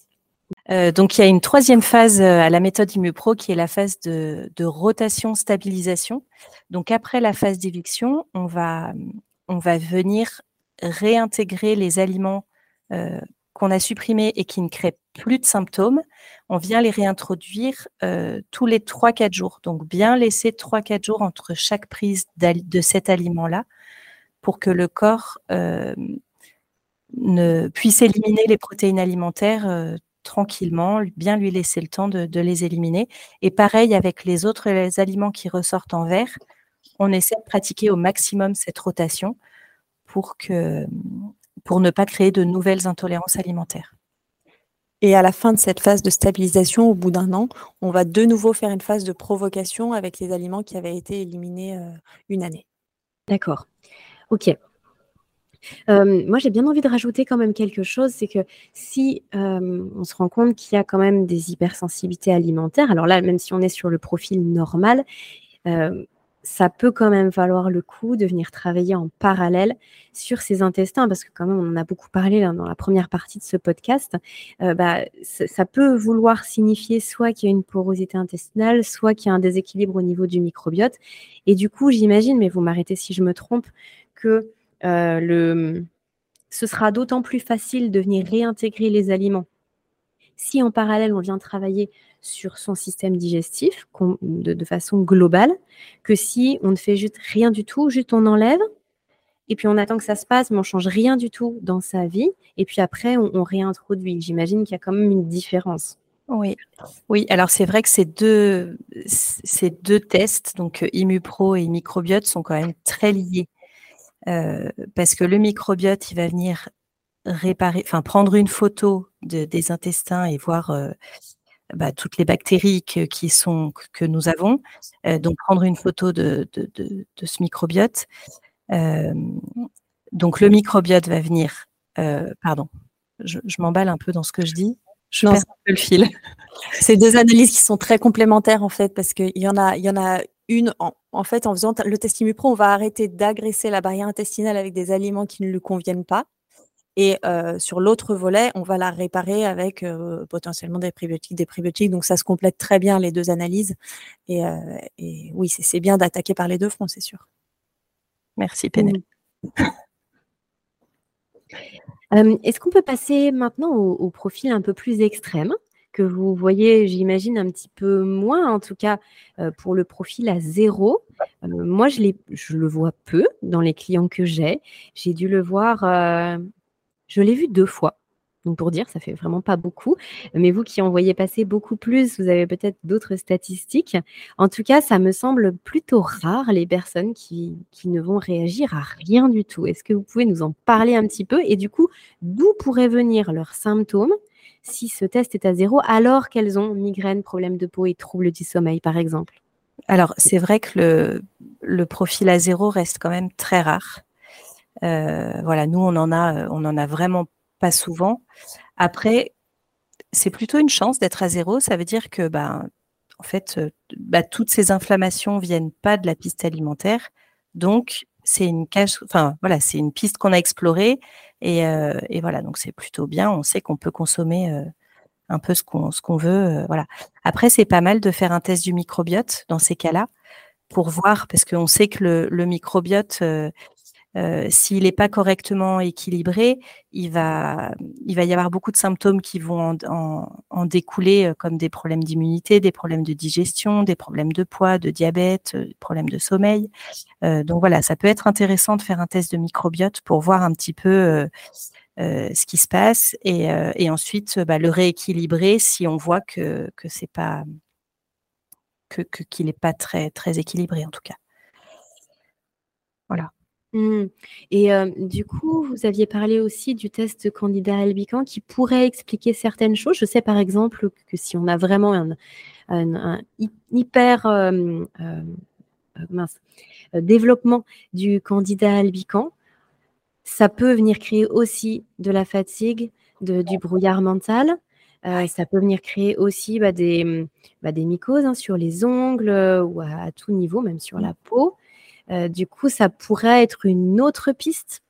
Euh, donc il y a une troisième phase euh, à la méthode ImuPro qui est la phase de, rotation-stabilisation. Donc après la phase d'éviction, on va, on va venir réintégrer les aliments euh, qu'on a supprimés et qui ne créent plus de symptômes. On vient les réintroduire tous les 3-4 jours. Donc bien laisser 3-4 jours entre chaque prise de cet aliment-là pour que le corps ne puisse éliminer les protéines alimentaires tranquillement, bien lui laisser le temps de, les éliminer. Et pareil avec les autres aliments qui ressortent en vert, on essaie de pratiquer au maximum cette rotation pour, que, pour ne pas créer de nouvelles intolérances alimentaires. Et à la fin de cette phase de stabilisation, au bout d'un an, on va de nouveau faire une phase de provocation avec les aliments qui avaient été éliminés une année. D'accord. Ok. Moi, j'ai bien envie de rajouter quand même quelque chose, c'est que si on se rend compte qu'il y a quand même des hypersensibilités alimentaires, alors là, même si on est sur le profil normal, ça peut quand même valoir le coup de venir travailler en parallèle sur ces intestins, parce que quand même, on en a beaucoup parlé dans la première partie de ce podcast, bah, ça peut vouloir signifier soit qu'il y a une porosité intestinale, soit qu'il y a un déséquilibre au niveau du microbiote. Et du coup, j'imagine, mais vous m'arrêtez si je me trompe, que le, ce sera d'autant plus facile de venir réintégrer les aliments si en parallèle on vient travailler sur son système digestif de, façon globale, que si on ne fait juste rien du tout, juste on enlève, et puis on attend que ça se passe, mais on change rien du tout dans sa vie, et puis après on, réintroduit. J'imagine qu'il y a quand même une différence. Oui, oui. Alors c'est vrai que ces deux, ces deux tests, donc ImuPro et Microbiote, sont quand même très liés. Euh, parce que le microbiote, il va venir réparer, enfin prendre une photo des intestins et voir euh, bah, toutes les bactéries que, qui sont, que nous avons. Euh, donc, prendre une photo de, de, de, ce microbiote. Donc, le microbiote va venir. Pardon, je, je m'emballe un peu dans ce que je dis. Je perds un peu le fil. C'est deux analyses qui sont très complémentaires en fait, parce qu'il y en a, il y en a une. En, en fait, en faisant le test on va arrêter d'agresser la barrière intestinale avec des aliments qui ne lui conviennent pas. Et sur l'autre volet, on va la réparer avec potentiellement des prébiotiques, des prébiotiques. Donc ça se complète très bien les deux analyses. Et, oui, c'est bien d'attaquer par les deux fronts, c'est sûr. Merci Pénélope. Mmh. Est-ce qu'on peut passer maintenant au, profil un peu plus extrême? Que vous voyez, j'imagine, un petit peu moins, en tout cas pour le profil à zéro. moi, je, le vois peu dans les clients que j'ai. J'ai dû le voir je l'ai vu deux fois. Donc pour dire, ça fait vraiment pas beaucoup. Mais vous qui en voyez passer beaucoup plus, vous avez peut-être d'autres statistiques. En tout cas, ça me semble plutôt rare les personnes qui, qui ne vont réagir à rien du tout. Est-ce que vous pouvez nous en parler un petit peu? Et du coup, d'où pourraient venir leurs symptômes? Si ce test est à zéro alors qu'elles ont migraine, problème de peau et troubles du sommeil, par exemple Alors, c'est vrai que le, profil à zéro reste quand même très rare. Euh, voilà, nous on en a, on en a vraiment pas souvent. Après, c'est plutôt une chance d'être à zéro. Ça veut dire que, bah, en fait, euh, bah, toutes ces inflammations viennent pas de la piste alimentaire. Donc, c'est une enfin voilà, c'est une piste qu'on a explorée et, euh, et voilà, donc c'est plutôt bien. On sait qu'on peut consommer un peu ce qu'on ce veut, voilà. Après, c'est pas mal de faire un test du microbiote dans ces cas-là pour voir, parce qu'on sait que le, le microbiote, euh, s'il n'est pas correctement équilibré, il va, y avoir beaucoup de symptômes qui vont en, découler, euh, comme des problèmes d'immunité, des problèmes de digestion, des problèmes de poids, de diabète, euh, des problèmes de sommeil. donc voilà, ça peut être intéressant de faire un test de microbiote pour voir un petit peu ce qui se passe et, ensuite bah, le rééquilibrer si on voit que c'est pas qu'il n'est pas très équilibré en tout cas. Voilà. Mmh. Et du coup, vous aviez parlé aussi du test candidat albican qui pourrait expliquer certaines choses. Je sais par exemple que si on a vraiment un, hyper développement du candidat albican, ça peut venir créer aussi de la fatigue, du brouillard mental. ça peut venir créer aussi bah, des, bah, des mycoses hein, sur les ongles ou à, tout niveau, même sur la peau. Euh, du coup, ça pourrait être une autre piste?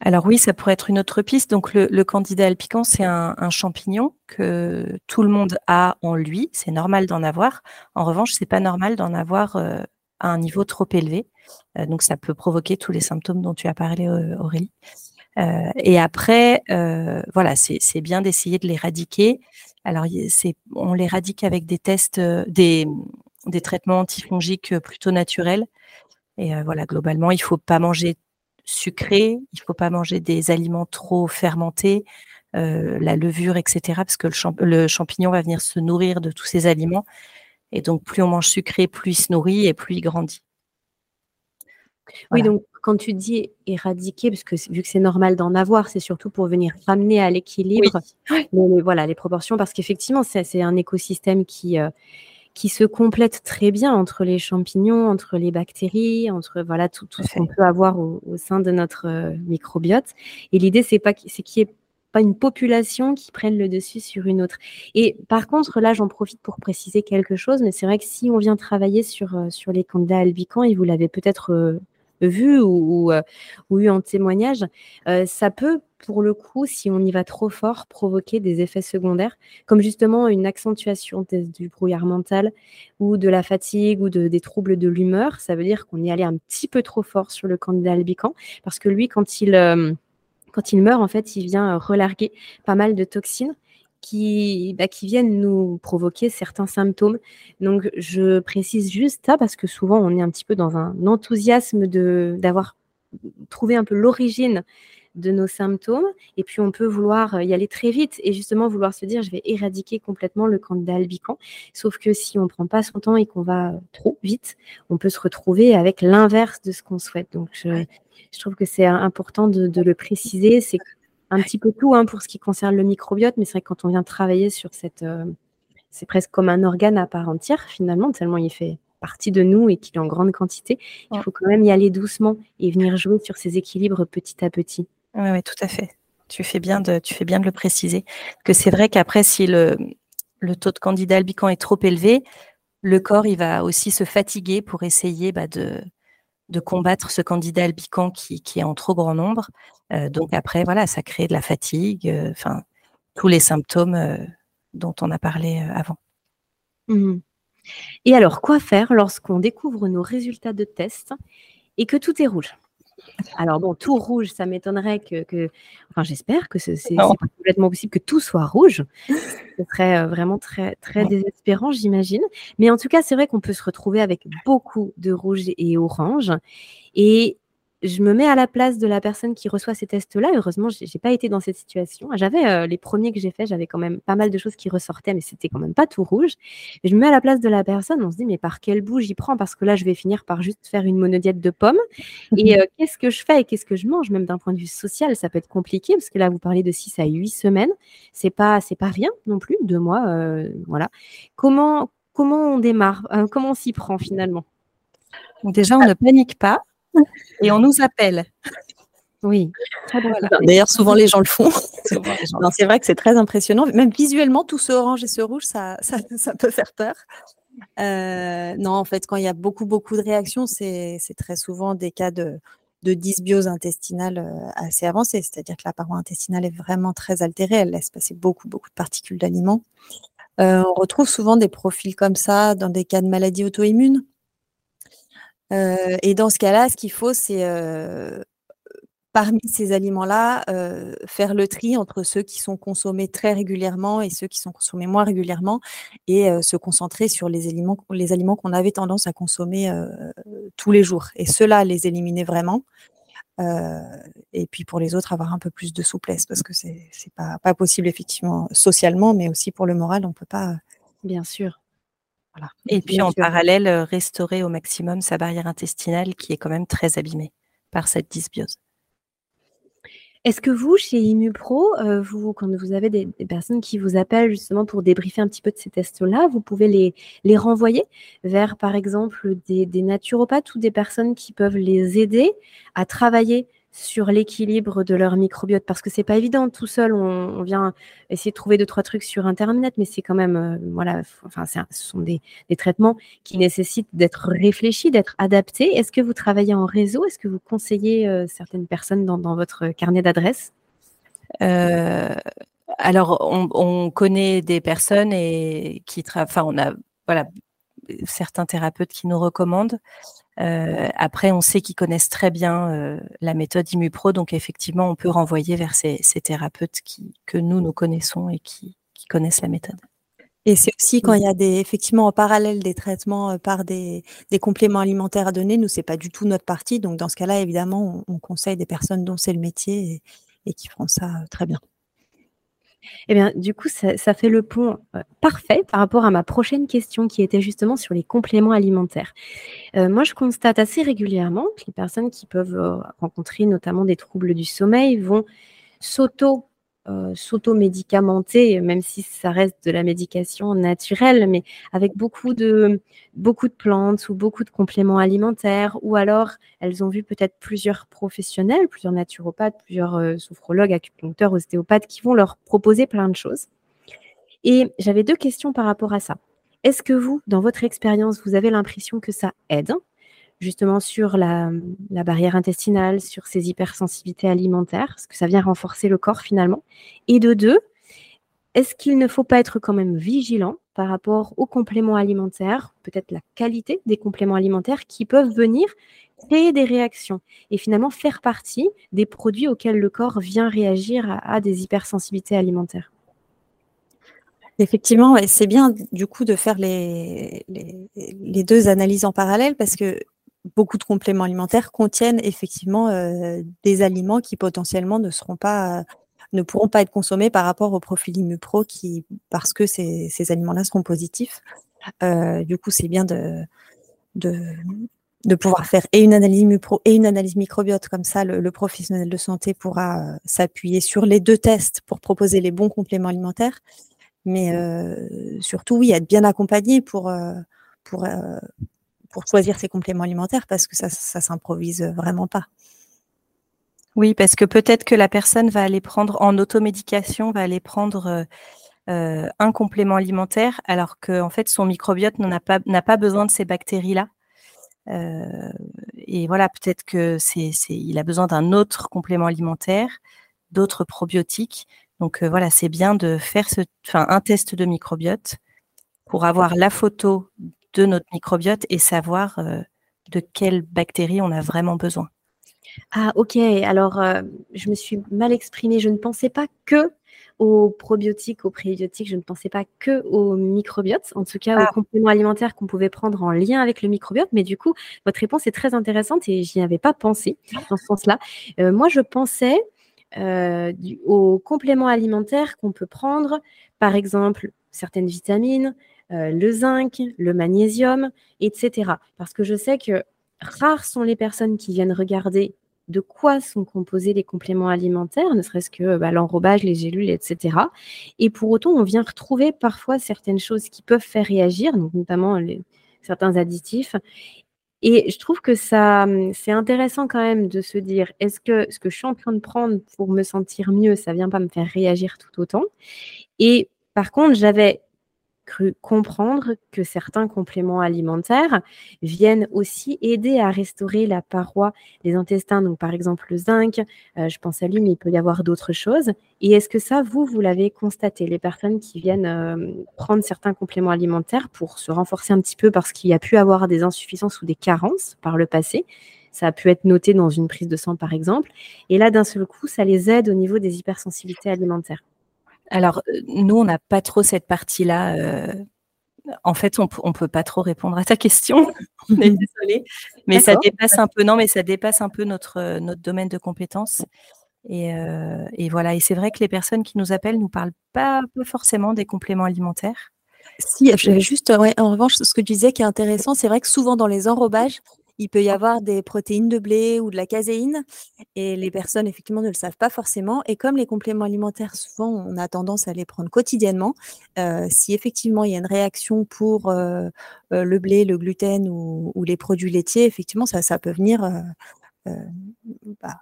Alors oui, ça pourrait être une autre piste. Donc le, candidat alpican, c'est un, champignon que tout le monde a en lui. C'est normal d'en avoir. En revanche, c'est pas normal d'en avoir euh, à un niveau trop élevé. Euh, donc ça peut provoquer tous les symptômes dont tu as parlé, Aurélie. et après, voilà, c'est bien d'essayer de l'éradiquer. Alors on l'éradique avec des tests, des, des traitements antifongiques plutôt naturels. Et voilà, globalement, il faut pas manger sucré, il faut pas manger des aliments trop fermentés, la levure, etc. Parce que le, champignon va venir se nourrir de tous ces aliments. Et donc, plus on mange sucré, plus il se nourrit et plus il grandit. Oui, donc quand tu dis éradiquer, parce que vu que c'est normal d'en avoir, c'est surtout pour venir ramener à l'équilibre les, voilà, les proportions, parce qu'effectivement, c'est un écosystème qui, euh, qui se complète très bien entre les champignons, entre les bactéries, entre voilà tout, tout ce qu'on peut avoir au, sein de notre euh, microbiote. Et l'idée, c'est pas c'est qu'il n'y ait pas une population qui prenne le dessus sur une autre. Et par contre, là, j'en profite pour préciser quelque chose, mais c'est vrai que si on vient travailler sur, euh, sur les candidats albicans, et vous l'avez peut-être euh, vu ou, ou, eu en témoignage, ça peut pour le coup, si on y va trop fort, provoquer des effets secondaires, comme justement une accentuation du brouillard mental ou de la fatigue ou de, des troubles de l'humeur. Ça veut dire qu'on y allait un petit peu trop fort sur le candidat albican, parce que lui, quand il, euh, quand il meurt, en fait, il vient relarguer pas mal de toxines qui, bah, qui viennent nous provoquer certains symptômes. Donc, je précise juste ça parce que souvent, on est un petit peu dans un enthousiasme d'avoir trouvé un peu l'origine de nos symptômes. Et puis, on peut vouloir euh, y aller très vite et justement vouloir se dire, je vais éradiquer complètement le candidat albican. Sauf que si on ne prend pas son temps et qu'on va trop vite, on peut se retrouver avec l'inverse de ce qu'on souhaite. Donc, je, trouve que c'est important de, le préciser. C'est un petit peu tout hein, pour ce qui concerne le microbiote, mais c'est vrai que quand on vient travailler sur cette... Euh, c'est presque comme un organe à part entière, finalement, tellement il fait partie de nous et qu'il est en grande quantité. Il faut quand même y aller doucement et venir jouer sur ces équilibres petit à petit. Oui, tout à fait. Tu fais bien de, tu fais bien de le préciser. Que c'est vrai qu'après, si le, le taux de candidat albican est trop élevé, le corps il va aussi se fatiguer pour essayer bah, de, de combattre ce candidat albican qui, est en trop grand nombre. Euh, donc après, voilà, ça crée de la fatigue, euh, enfin tous les symptômes euh, dont on a parlé avant. Mmh et alors, quoi faire lorsqu'on découvre nos résultats de test et que tout est rouge? Alors bon, tout rouge, ça m'étonnerait que, enfin j'espère que c'est complètement possible que tout soit rouge. Ce serait euh, vraiment très très désespérant, j'imagine. Mais en tout cas, c'est vrai qu'on peut se retrouver avec beaucoup de rouge et orange. Et je me mets à la place de la personne qui reçoit ces tests-là. Heureusement, je n'ai pas été dans cette situation. J'avais euh, les premiers que j'ai faits, j'avais quand même pas mal de choses qui ressortaient, mais c'était quand même pas tout rouge. je me mets à la place de la personne, on se dit, mais par quel bout j'y prends? Parce que là, je vais finir par juste faire une monodiète de pommes. Et euh, qu'est-ce que je fais et qu'est-ce que je mange? Même d'un point de vue social, ça peut être compliqué, parce que là, vous parlez de 6 à 8 semaines. C'est pas, c'est pas rien non plus, deux mois. Euh, voilà. Comment, comment on démarre? Comment on s'y prend finalement? Déjà, on ne panique pas et on nous appelle. Oui. D'ailleurs, souvent les gens le font. c'est vrai que c'est très impressionnant. Même visuellement, tout ce orange et ce rouge, ça, ça, peut faire peur. Euh, non, en fait, quand il y a beaucoup, beaucoup de réactions, c'est très souvent des cas de, de dysbiose intestinale euh, assez avancée. C'est-à-dire que la paroi intestinale est vraiment très altérée. Elle laisse passer beaucoup, beaucoup de particules d'aliments. Euh, on retrouve souvent des profils comme ça dans des cas de maladies auto-immunes. Euh, et dans ce cas-là, ce qu'il faut, c'est euh, parmi ces aliments-là, euh, faire le tri entre ceux qui sont consommés très régulièrement et ceux qui sont consommés moins régulièrement, et se concentrer sur les aliments, qu'on avait tendance à consommer tous les jours. Et ceux-là, les éliminer vraiment. et puis pour les autres, avoir un peu plus de souplesse, parce que c'est pas, pas possible effectivement socialement, mais aussi pour le moral, on peut pas. Bien sûr. Et puis en parallèle, euh, restaurer au maximum sa barrière intestinale qui est quand même très abîmée par cette dysbiose. Est-ce que vous, chez ImuPro, euh, vous, quand vous avez des, personnes qui vous appellent justement pour débriefer un petit peu de ces tests-là, vous pouvez les, les renvoyer vers, par exemple, des, des naturopathes ou des personnes qui peuvent les aider à travailler sur l'équilibre de leur microbiote. Parce que c'est pas évident tout seul on, vient essayer de trouver deux trois trucs sur internet mais c'est quand même euh, voilà enfin ce sont des, traitements qui nécessitent d'être réfléchis d'être adaptés. Est-ce que vous travaillez en réseau? Est-ce que vous conseillez euh, certaines personnes dans, votre carnet d'adresses? Euh, alors on, connaît des personnes et qui enfin on a voilà certains thérapeutes qui nous recommandent euh, après, on sait qu'ils connaissent très bien euh, la méthode ImuPro, donc effectivement, on peut renvoyer vers ces, thérapeutes qui, que nous, nous connaissons et qui, connaissent la méthode. Et c'est aussi quand il y a des, effectivement, en parallèle des traitements euh, par des, compléments alimentaires à donner. Nous, c'est pas du tout notre partie. Donc, dans ce cas-là, évidemment, on, conseille des personnes dont c'est le métier et, qui feront ça très bien. Eh bien, du coup, ça, fait le pont euh, parfait par rapport à ma prochaine question qui était justement sur les compléments alimentaires. Euh, moi, je constate assez régulièrement que les personnes qui peuvent euh, rencontrer notamment des troubles du sommeil vont s'auto euh, s'auto-médicamenter, même si ça reste de la médication naturelle, mais avec beaucoup de, beaucoup de plantes ou beaucoup de compléments alimentaires, ou alors elles ont vu peut-être plusieurs professionnels, plusieurs naturopathes, plusieurs euh, sophrologues, acupuncteurs, ostéopathes qui vont leur proposer plein de choses. Et j'avais deux questions par rapport à ça. Est-ce que vous, dans votre expérience, vous avez l'impression que ça aide? Justement sur la, barrière intestinale, sur ces hypersensibilités alimentaires, parce que ça vient renforcer le corps finalement. Et de deux, est-ce qu'il ne faut pas être quand même vigilant par rapport aux compléments alimentaires, peut-être la qualité des compléments alimentaires qui peuvent venir créer des réactions et finalement faire partie des produits auxquels le corps vient réagir à, des hypersensibilités alimentaires? Effectivement, c'est bien du coup de faire les, les, deux analyses en parallèle parce que beaucoup de compléments alimentaires contiennent effectivement euh, des aliments qui potentiellement ne seront pas ne pourront pas être consommés par rapport au profil IMUPRO qui parce que ces, ces aliments-là seront positifs. Euh, du coup, c'est bien de, de, pouvoir faire et une analyse IMUPRO et une analyse microbiote comme ça, le, professionnel de santé pourra euh, s'appuyer sur les deux tests pour proposer les bons compléments alimentaires. Mais surtout, oui, être bien accompagné pour pour pour choisir ses compléments alimentaires parce que ça ne s'improvise vraiment pas. Oui, parce que peut-être que la personne va aller prendre en automédication, va aller prendre euh, euh, un complément alimentaire, alors que en fait son microbiote n'a pas, pas besoin de ces bactéries-là. Euh, et voilà, peut-être que c'est, il a besoin d'un autre complément alimentaire, d'autres probiotiques. Donc voilà, c'est bien de faire ce, un test de microbiote pour avoir la photo de notre microbiote et savoir euh, de quelles bactéries on a vraiment besoin. Ah ok, alors euh, je me suis mal exprimée, je ne pensais pas que aux probiotiques, aux prébiotiques, je ne pensais pas que aux microbiotes, en tout cas aux ah. compléments alimentaires qu'on pouvait prendre en lien avec le microbiote, mais du coup, votre réponse est très intéressante et je n'y avais pas pensé dans ce sens-là. Euh, moi, je pensais aux compléments alimentaires qu'on peut prendre, par exemple, certaines vitamines, le zinc, le magnésium, etc. Parce que je sais que rares sont les personnes qui viennent regarder de quoi sont composés les compléments alimentaires, ne serait-ce que bah, l'enrobage, les gélules, etc. Et pour autant, on vient retrouver parfois certaines choses qui peuvent faire réagir, notamment certains additifs. Et je trouve que ça, c'est intéressant quand même de se dire, est-ce que ce que je suis en train de prendre pour me sentir mieux, ça vient pas me faire réagir tout autant? Et par contre, j'avais cru comprendre que certains compléments alimentaires viennent aussi aider à restaurer la paroi des intestins. Donc, par exemple, le zinc, euh, je pense à lui, mais il peut y avoir d'autres choses. Et est-ce que ça, vous, vous l'avez constaté, les personnes qui viennent euh, prendre certains compléments alimentaires pour se renforcer un petit peu parce qu'il y a pu avoir des insuffisances ou des carences par le passé? Ça a pu être noté dans une prise de sang, par exemple. Et là, d'un seul coup, ça les aide au niveau des hypersensibilités alimentaires. Alors, euh, nous, on n'a pas trop cette partie-là. Euh, en fait, on ne peut pas trop répondre à ta question. on est désolé. Mais ça dépasse un peu, non, mais ça dépasse un peu notre, euh, notre domaine de compétences. Et, voilà. Et c'est vrai que les personnes qui nous appellent ne nous parlent pas, forcément des compléments alimentaires. Si, juste, en revanche, ce que tu disais qui est intéressant, c'est vrai que souvent dans les enrobages, il peut y avoir des protéines de blé ou de la caséine et les personnes effectivement ne le savent pas forcément. Et comme les compléments alimentaires, souvent on a tendance à les prendre quotidiennement, euh, si effectivement il y a une réaction pour euh, euh, le blé, le gluten ou, les produits laitiers, effectivement ça, ça peut venir bah,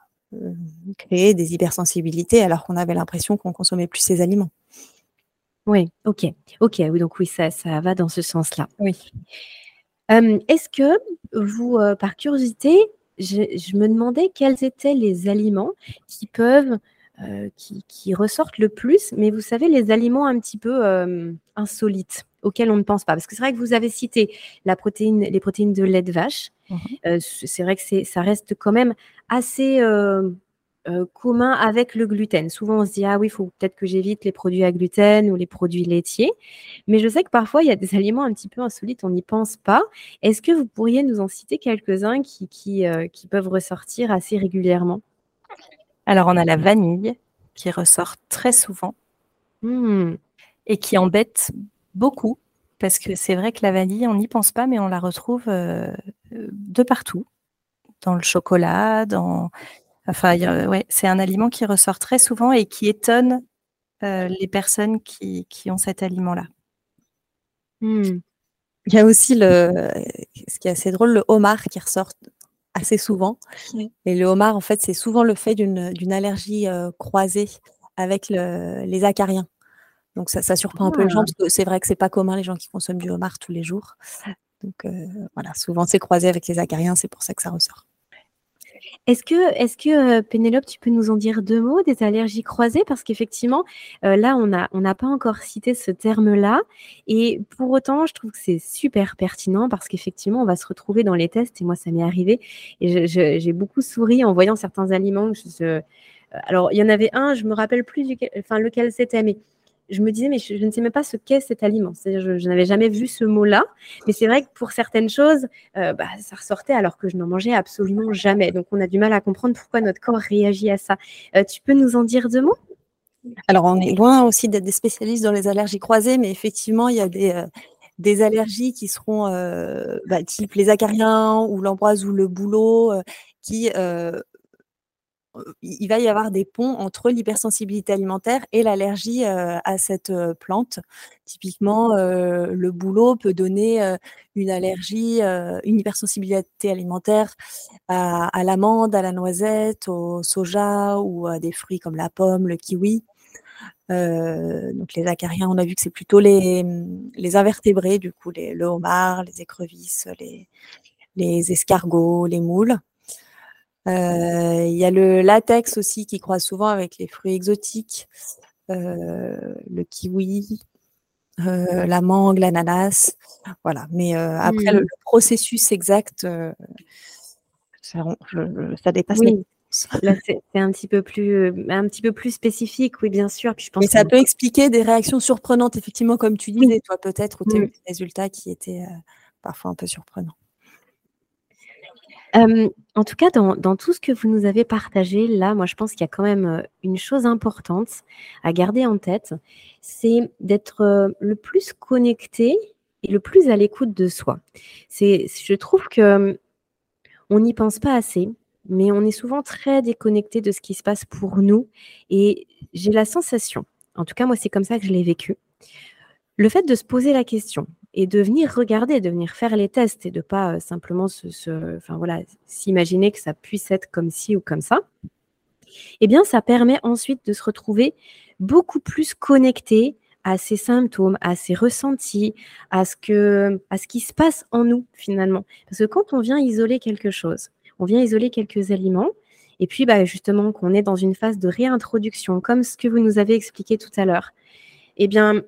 créer des hypersensibilités alors qu'on avait l'impression qu'on consommait plus ces aliments. Oui, ok, ok, oui, donc oui, ça, ça va dans ce sens-là. Oui. Est-ce que vous, par curiosité, je, me demandais quels étaient les aliments qui peuvent, qui, ressortent le plus, mais vous savez, les aliments un petit peu insolites auxquels on ne pense pas. Parce que c'est vrai que vous avez cité la protéine, les protéines de lait de vache. Mmh c'est vrai que ça reste quand même assez euh, commun avec le gluten. Souvent, on se dit, ah oui, il faut peut-être que j'évite les produits à gluten ou les produits laitiers. Mais je sais que parfois, il y a des aliments un petit peu insolites, on n'y pense pas. Est-ce que vous pourriez nous en citer quelques-uns qui, qui, euh, qui peuvent ressortir assez régulièrement? Alors, on a la vanille qui ressort très souvent. Mmh. Et qui embête beaucoup, parce que c'est vrai que la vanille, on n'y pense pas, mais on la retrouve de partout. Dans le chocolat, dans. Enfin, ouais, c'est un aliment qui ressort très souvent et qui étonne les personnes qui, ont cet aliment-là. Mmh. Il y a aussi le, ce qui est assez drôle, le homard qui ressort assez souvent. Et le homard, en fait, c'est souvent le fait d'une allergie croisée avec les acariens. Donc ça, surprend un peu les gens, ah. parce que c'est vrai que c'est pas commun les gens qui consomment du homard tous les jours. Donc voilà, souvent c'est croisé avec les acariens, c'est pour ça que ça ressort. Est-ce que, est que euh, Pénélope, tu peux nous en dire deux mots des allergies croisées? Parce qu'effectivement, euh, là, on n'a pas encore cité ce terme-là. Et pour autant, je trouve que c'est super pertinent parce qu'effectivement, on va se retrouver dans les tests. Et moi, ça m'est arrivé. Et j'ai beaucoup souri en voyant certains aliments. Euh, alors, il y en avait un, je me rappelle plus enfin, lequel c'était, mais je me disais, mais je, ne sais même pas ce qu'est cet aliment. C'est-à-dire, je, n'avais jamais vu ce mot-là. Mais c'est vrai que pour certaines choses, euh, bah, ça ressortait alors que je n'en mangeais absolument jamais. Donc, on a du mal à comprendre pourquoi notre corps réagit à ça. Euh, tu peux nous en dire deux mots? Alors, on est loin aussi d'être des spécialistes dans les allergies croisées, mais effectivement, il y a des, euh, allergies qui seront bah, type les acariens ou l'ambroise ou le bouleau, qui il va y avoir des ponts entre l'hypersensibilité alimentaire et l'allergie à cette plante. Typiquement, le bouleau peut donner une allergie, une hypersensibilité alimentaire à, l'amande, à la noisette, au soja ou à des fruits comme la pomme, le kiwi. donc les acariens, on a vu que c'est plutôt les, invertébrés, du coup, les, le homard, les écrevisses, les escargots, les moules. Euh, il y a le latex aussi qui croise souvent avec les fruits exotiques, euh, le kiwi, euh, la mangue, l'ananas. Voilà. Mais après, le, mmh. processus exact, ça, dépasse oui. Là, c'est un petit peu plus, un petit peu plus spécifique, oui, bien sûr. Puis je pense Mais ça peut expliquer des réactions surprenantes, effectivement, comme tu disais, toi, peut-être, ou tes mmh. résultats qui étaient parfois un peu surprenants en tout cas, dans, tout ce que vous nous avez partagé, là, moi, je pense qu'il y a quand même une chose importante à garder en tête, c'est d'être le plus connecté et le plus à l'écoute de soi. C'est, je trouve que on n'y pense pas assez, mais on est souvent très déconnecté de ce qui se passe pour nous. Et j'ai la sensation, en tout cas, moi, c'est comme ça que je l'ai vécu, le fait de se poser la question, et de venir regarder, de venir faire les tests et de pas euh, simplement se, enfin, voilà, s'imaginer que ça puisse être comme ci ou comme ça, eh bien, ça permet ensuite de se retrouver beaucoup plus connecté à ces symptômes, à ces ressentis, à ce, que, à ce qui se passe en nous finalement. Parce que quand on vient isoler quelque chose, on vient isoler quelques aliments, et puis bah, justement qu'on est dans une phase de réintroduction, comme ce que vous nous avez expliqué tout à l'heure, eh bien,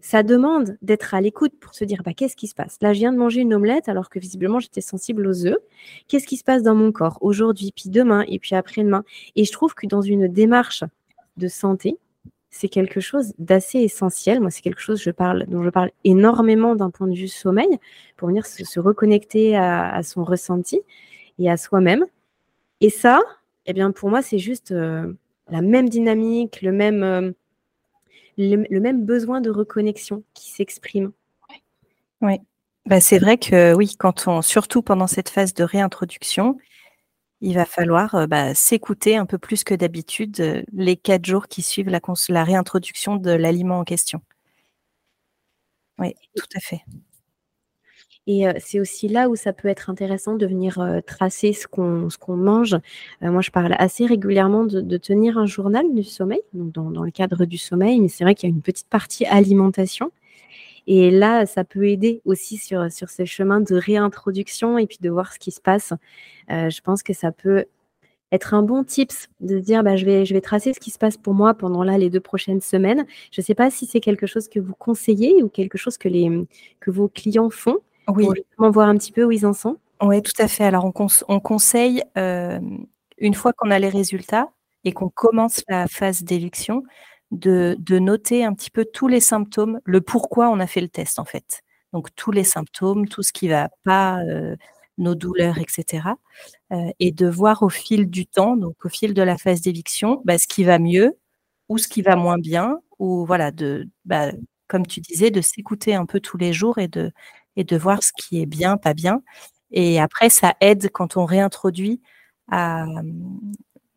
ça demande d'être à l'écoute pour se dire bah, qu'est-ce qui se passe? Là, je viens de manger une omelette alors que visiblement j'étais sensible aux œufs. Qu'est-ce qui se passe dans mon corps? Aujourd'hui, puis demain et puis après-demain Et je trouve que dans une démarche de santé, c'est quelque chose d'assez essentiel. Moi, c'est quelque chose je parle, dont je parle énormément d'un point de vue sommeil pour venir se, reconnecter à, son ressenti et à soi-même. Et ça, eh bien, pour moi, c'est juste euh, la même dynamique, le même. Euh, le, même besoin de reconnexion qui s'exprime. Oui, bah, c'est vrai que oui, quand on, surtout pendant cette phase de réintroduction, il va falloir euh, bah, s'écouter un peu plus que d'habitude euh, les quatre jours qui suivent la, la réintroduction de l'aliment en question. Oui, tout à fait. Et c'est aussi là où ça peut être intéressant de venir tracer ce qu'on mange. moi, je parle assez régulièrement de, tenir un journal du sommeil, dans, dans, le cadre du sommeil, mais c'est vrai qu'il y a une petite partie alimentation. Et là, ça peut aider aussi sur, sur ce chemin de réintroduction et puis de voir ce qui se passe. je pense que ça peut être un bon tips de dire bah, je, vais, tracer ce qui se passe pour moi pendant les deux prochaines semaines. Je ne sais pas si c'est quelque chose que vous conseillez ou quelque chose que, les, que vos clients font. Oui. Pour voir un petit peu où ils en sont. Oui, tout à fait. Alors, on, conseille, euh, une fois qu'on a les résultats et qu'on commence la phase d'éviction, de, noter un petit peu tous les symptômes, le pourquoi on a fait le test, en fait. Donc, tous les symptômes, tout ce qui ne va pas, euh, nos douleurs, etc. Euh, et de voir au fil du temps, donc au fil de la phase d'éviction, bah, ce qui va mieux ou ce qui va moins bien, ou voilà, de, bah, comme tu disais, de s'écouter un peu tous les jours et de, et de voir ce qui est bien, pas bien. Et après, ça aide quand on réintroduit à,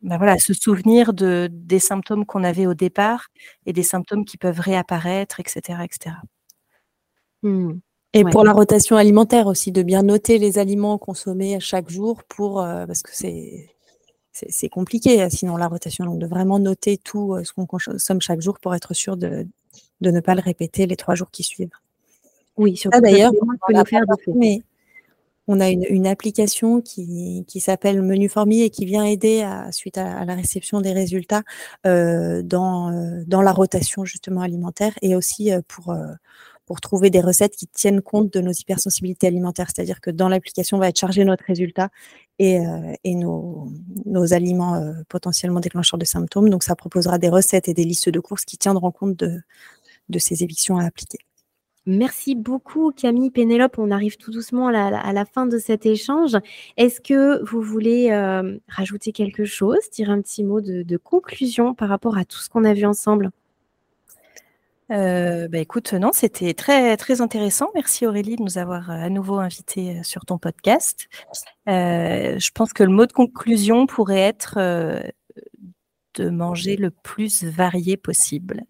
bah voilà, se souvenir de, des symptômes qu'on avait au départ et des symptômes qui peuvent réapparaître, etc. etc. Mmh. Et pour la rotation alimentaire aussi, de bien noter les aliments consommés chaque jour pour, euh, parce que c'est, c'est, compliqué, sinon la rotation, donc de vraiment noter tout euh, ce qu'on consomme chaque jour pour être sûr de, de ne pas le répéter les trois jours qui suivent. Oui, surtout d'ailleurs, on faire mais on a une, application qui, qui s'appelle Menu Formier et qui vient aider à, suite à, la réception des résultats euh, dans, euh, dans la rotation justement alimentaire et aussi euh, pour, pour trouver des recettes qui tiennent compte de nos hypersensibilités alimentaires. C'est-à-dire que dans l'application, on va être chargé notre résultat et, et nos, nos aliments potentiellement déclencheurs de symptômes. Donc ça proposera des recettes et des listes de courses qui tiendront compte de, de ces évictions à appliquer. Merci beaucoup Camille, Pénélope. On arrive tout doucement à la, fin de cet échange. Est-ce que vous voulez euh, rajouter quelque chose, dire un petit mot de, conclusion par rapport à tout ce qu'on a vu ensemble? Euh, bah écoute, non, c'était très très intéressant. Merci Aurélie de nous avoir euh, à nouveau invités sur ton podcast. je pense que le mot de conclusion pourrait être de manger le plus varié possible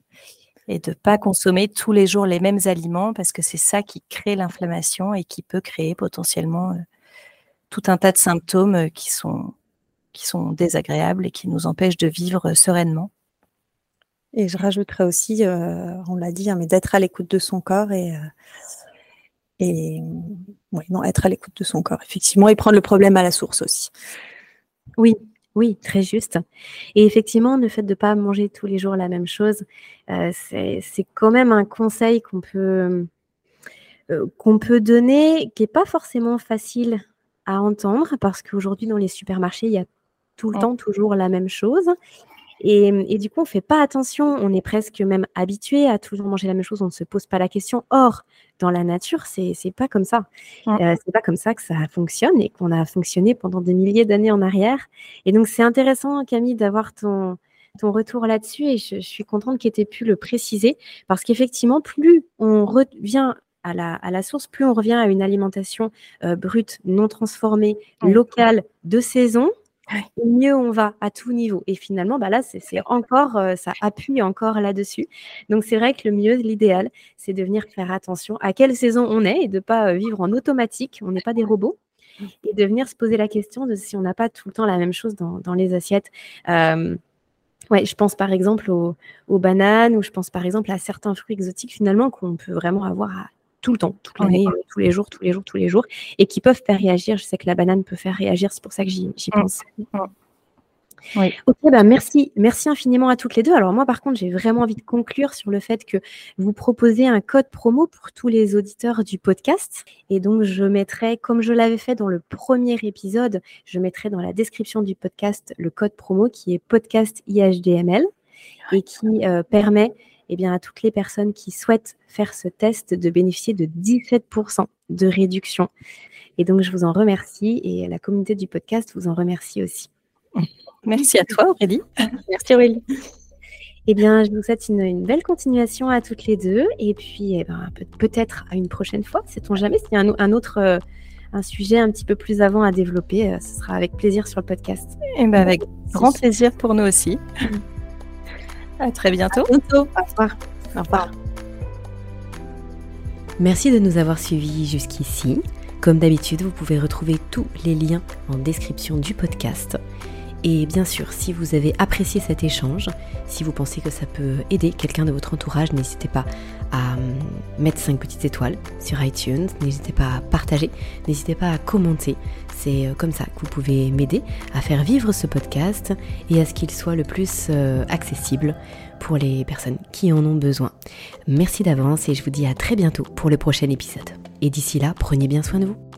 et de ne pas consommer tous les jours les mêmes aliments parce que c'est ça qui crée l'inflammation et qui peut créer potentiellement euh, tout un tas de symptômes euh, qui sont, qui sont désagréables et qui nous empêchent de vivre sereinement. Et je rajouterais aussi, euh, on l'a dit, hein, mais d'être à l'écoute de son corps et, et non, être à l'écoute de son corps, effectivement, et prendre le problème à la source aussi. Oui, oui, très juste. Et effectivement, le fait de ne pas manger tous les jours la même chose, euh, c'est quand même un conseil qu'on peut, euh, qu'on peut donner, qui n'est pas forcément facile à entendre, parce qu'aujourd'hui, dans les supermarchés, il y a tout le temps toujours la même chose. Et, du coup, on ne fait pas attention, on est presque même habitué à toujours manger la même chose, on ne se pose pas la question. Or, dans la nature, c'est n'est pas comme ça. Euh, c'est pas comme ça que ça fonctionne et qu'on a fonctionné pendant des milliers d'années en arrière. Et donc, c'est intéressant, Camille, d'avoir ton, ton retour là-dessus et je, suis contente que tu aies pu le préciser parce qu'effectivement, plus on revient à la, à la, source, plus on revient à une alimentation euh, brute, non transformée, locale, de saison, mieux on va à tout niveau. Et finalement, bah là, c'est encore, euh, ça appuie encore là-dessus. Donc, c'est vrai que le mieux, l'idéal, c'est de venir faire attention à quelle saison on est et de ne pas euh, vivre en automatique. On n'est pas des robots. Et de venir se poser la question de si on n'a pas tout le temps la même chose dans, les assiettes. Ouais, je pense par exemple aux, aux, bananes ou je pense par exemple à certains fruits exotiques finalement qu'on peut vraiment avoir à tout le temps, toute l'année, euh, tous les jours, tous les jours, tous les jours, et qui peuvent faire réagir. Je sais que la banane peut faire réagir, c'est pour ça que j'y pense. Oui. Ok, bah merci, merci infiniment à toutes les deux. Alors moi, par contre, j'ai vraiment envie de conclure sur le fait que vous proposez un code promo pour tous les auditeurs du podcast. Et donc, je mettrai, comme je l'avais fait dans le premier épisode, je mettrai dans la description du podcast le code promo qui est podcast IHDML et qui euh, permet eh bien, à toutes les personnes qui souhaitent faire ce test de bénéficier de 17% de réduction. Et donc, je vous en remercie et la communauté du podcast vous en remercie aussi. Merci à toi, Aurélie. Merci, Aurélie. Eh bien, je vous souhaite une, belle continuation à toutes les deux. Et puis, eh ben, peut-être à une prochaine fois, sait-on jamais. S'il y a un, autre euh, un sujet un petit peu plus avant à développer, euh, ce sera avec plaisir sur le podcast. Et eh ben, avec grand plaisir pour nous aussi. À très bientôt. bientôt. Au revoir. Au revoir. Merci de nous avoir suivis jusqu'ici. Comme d'habitude, vous pouvez retrouver tous les liens en description du podcast. Et bien sûr, si vous avez apprécié cet échange, si vous pensez que ça peut aider quelqu'un de votre entourage, n'hésitez pas à hum, mettre 5 petites étoiles sur iTunes, n'hésitez pas à partager, n'hésitez pas à commenter. C'est euh, comme ça que vous pouvez m'aider à faire vivre ce podcast et à ce qu'il soit le plus euh, accessible pour les personnes qui en ont besoin. Merci d'avance et je vous dis à très bientôt pour le prochain épisode. Et d'ici là, prenez bien soin de vous.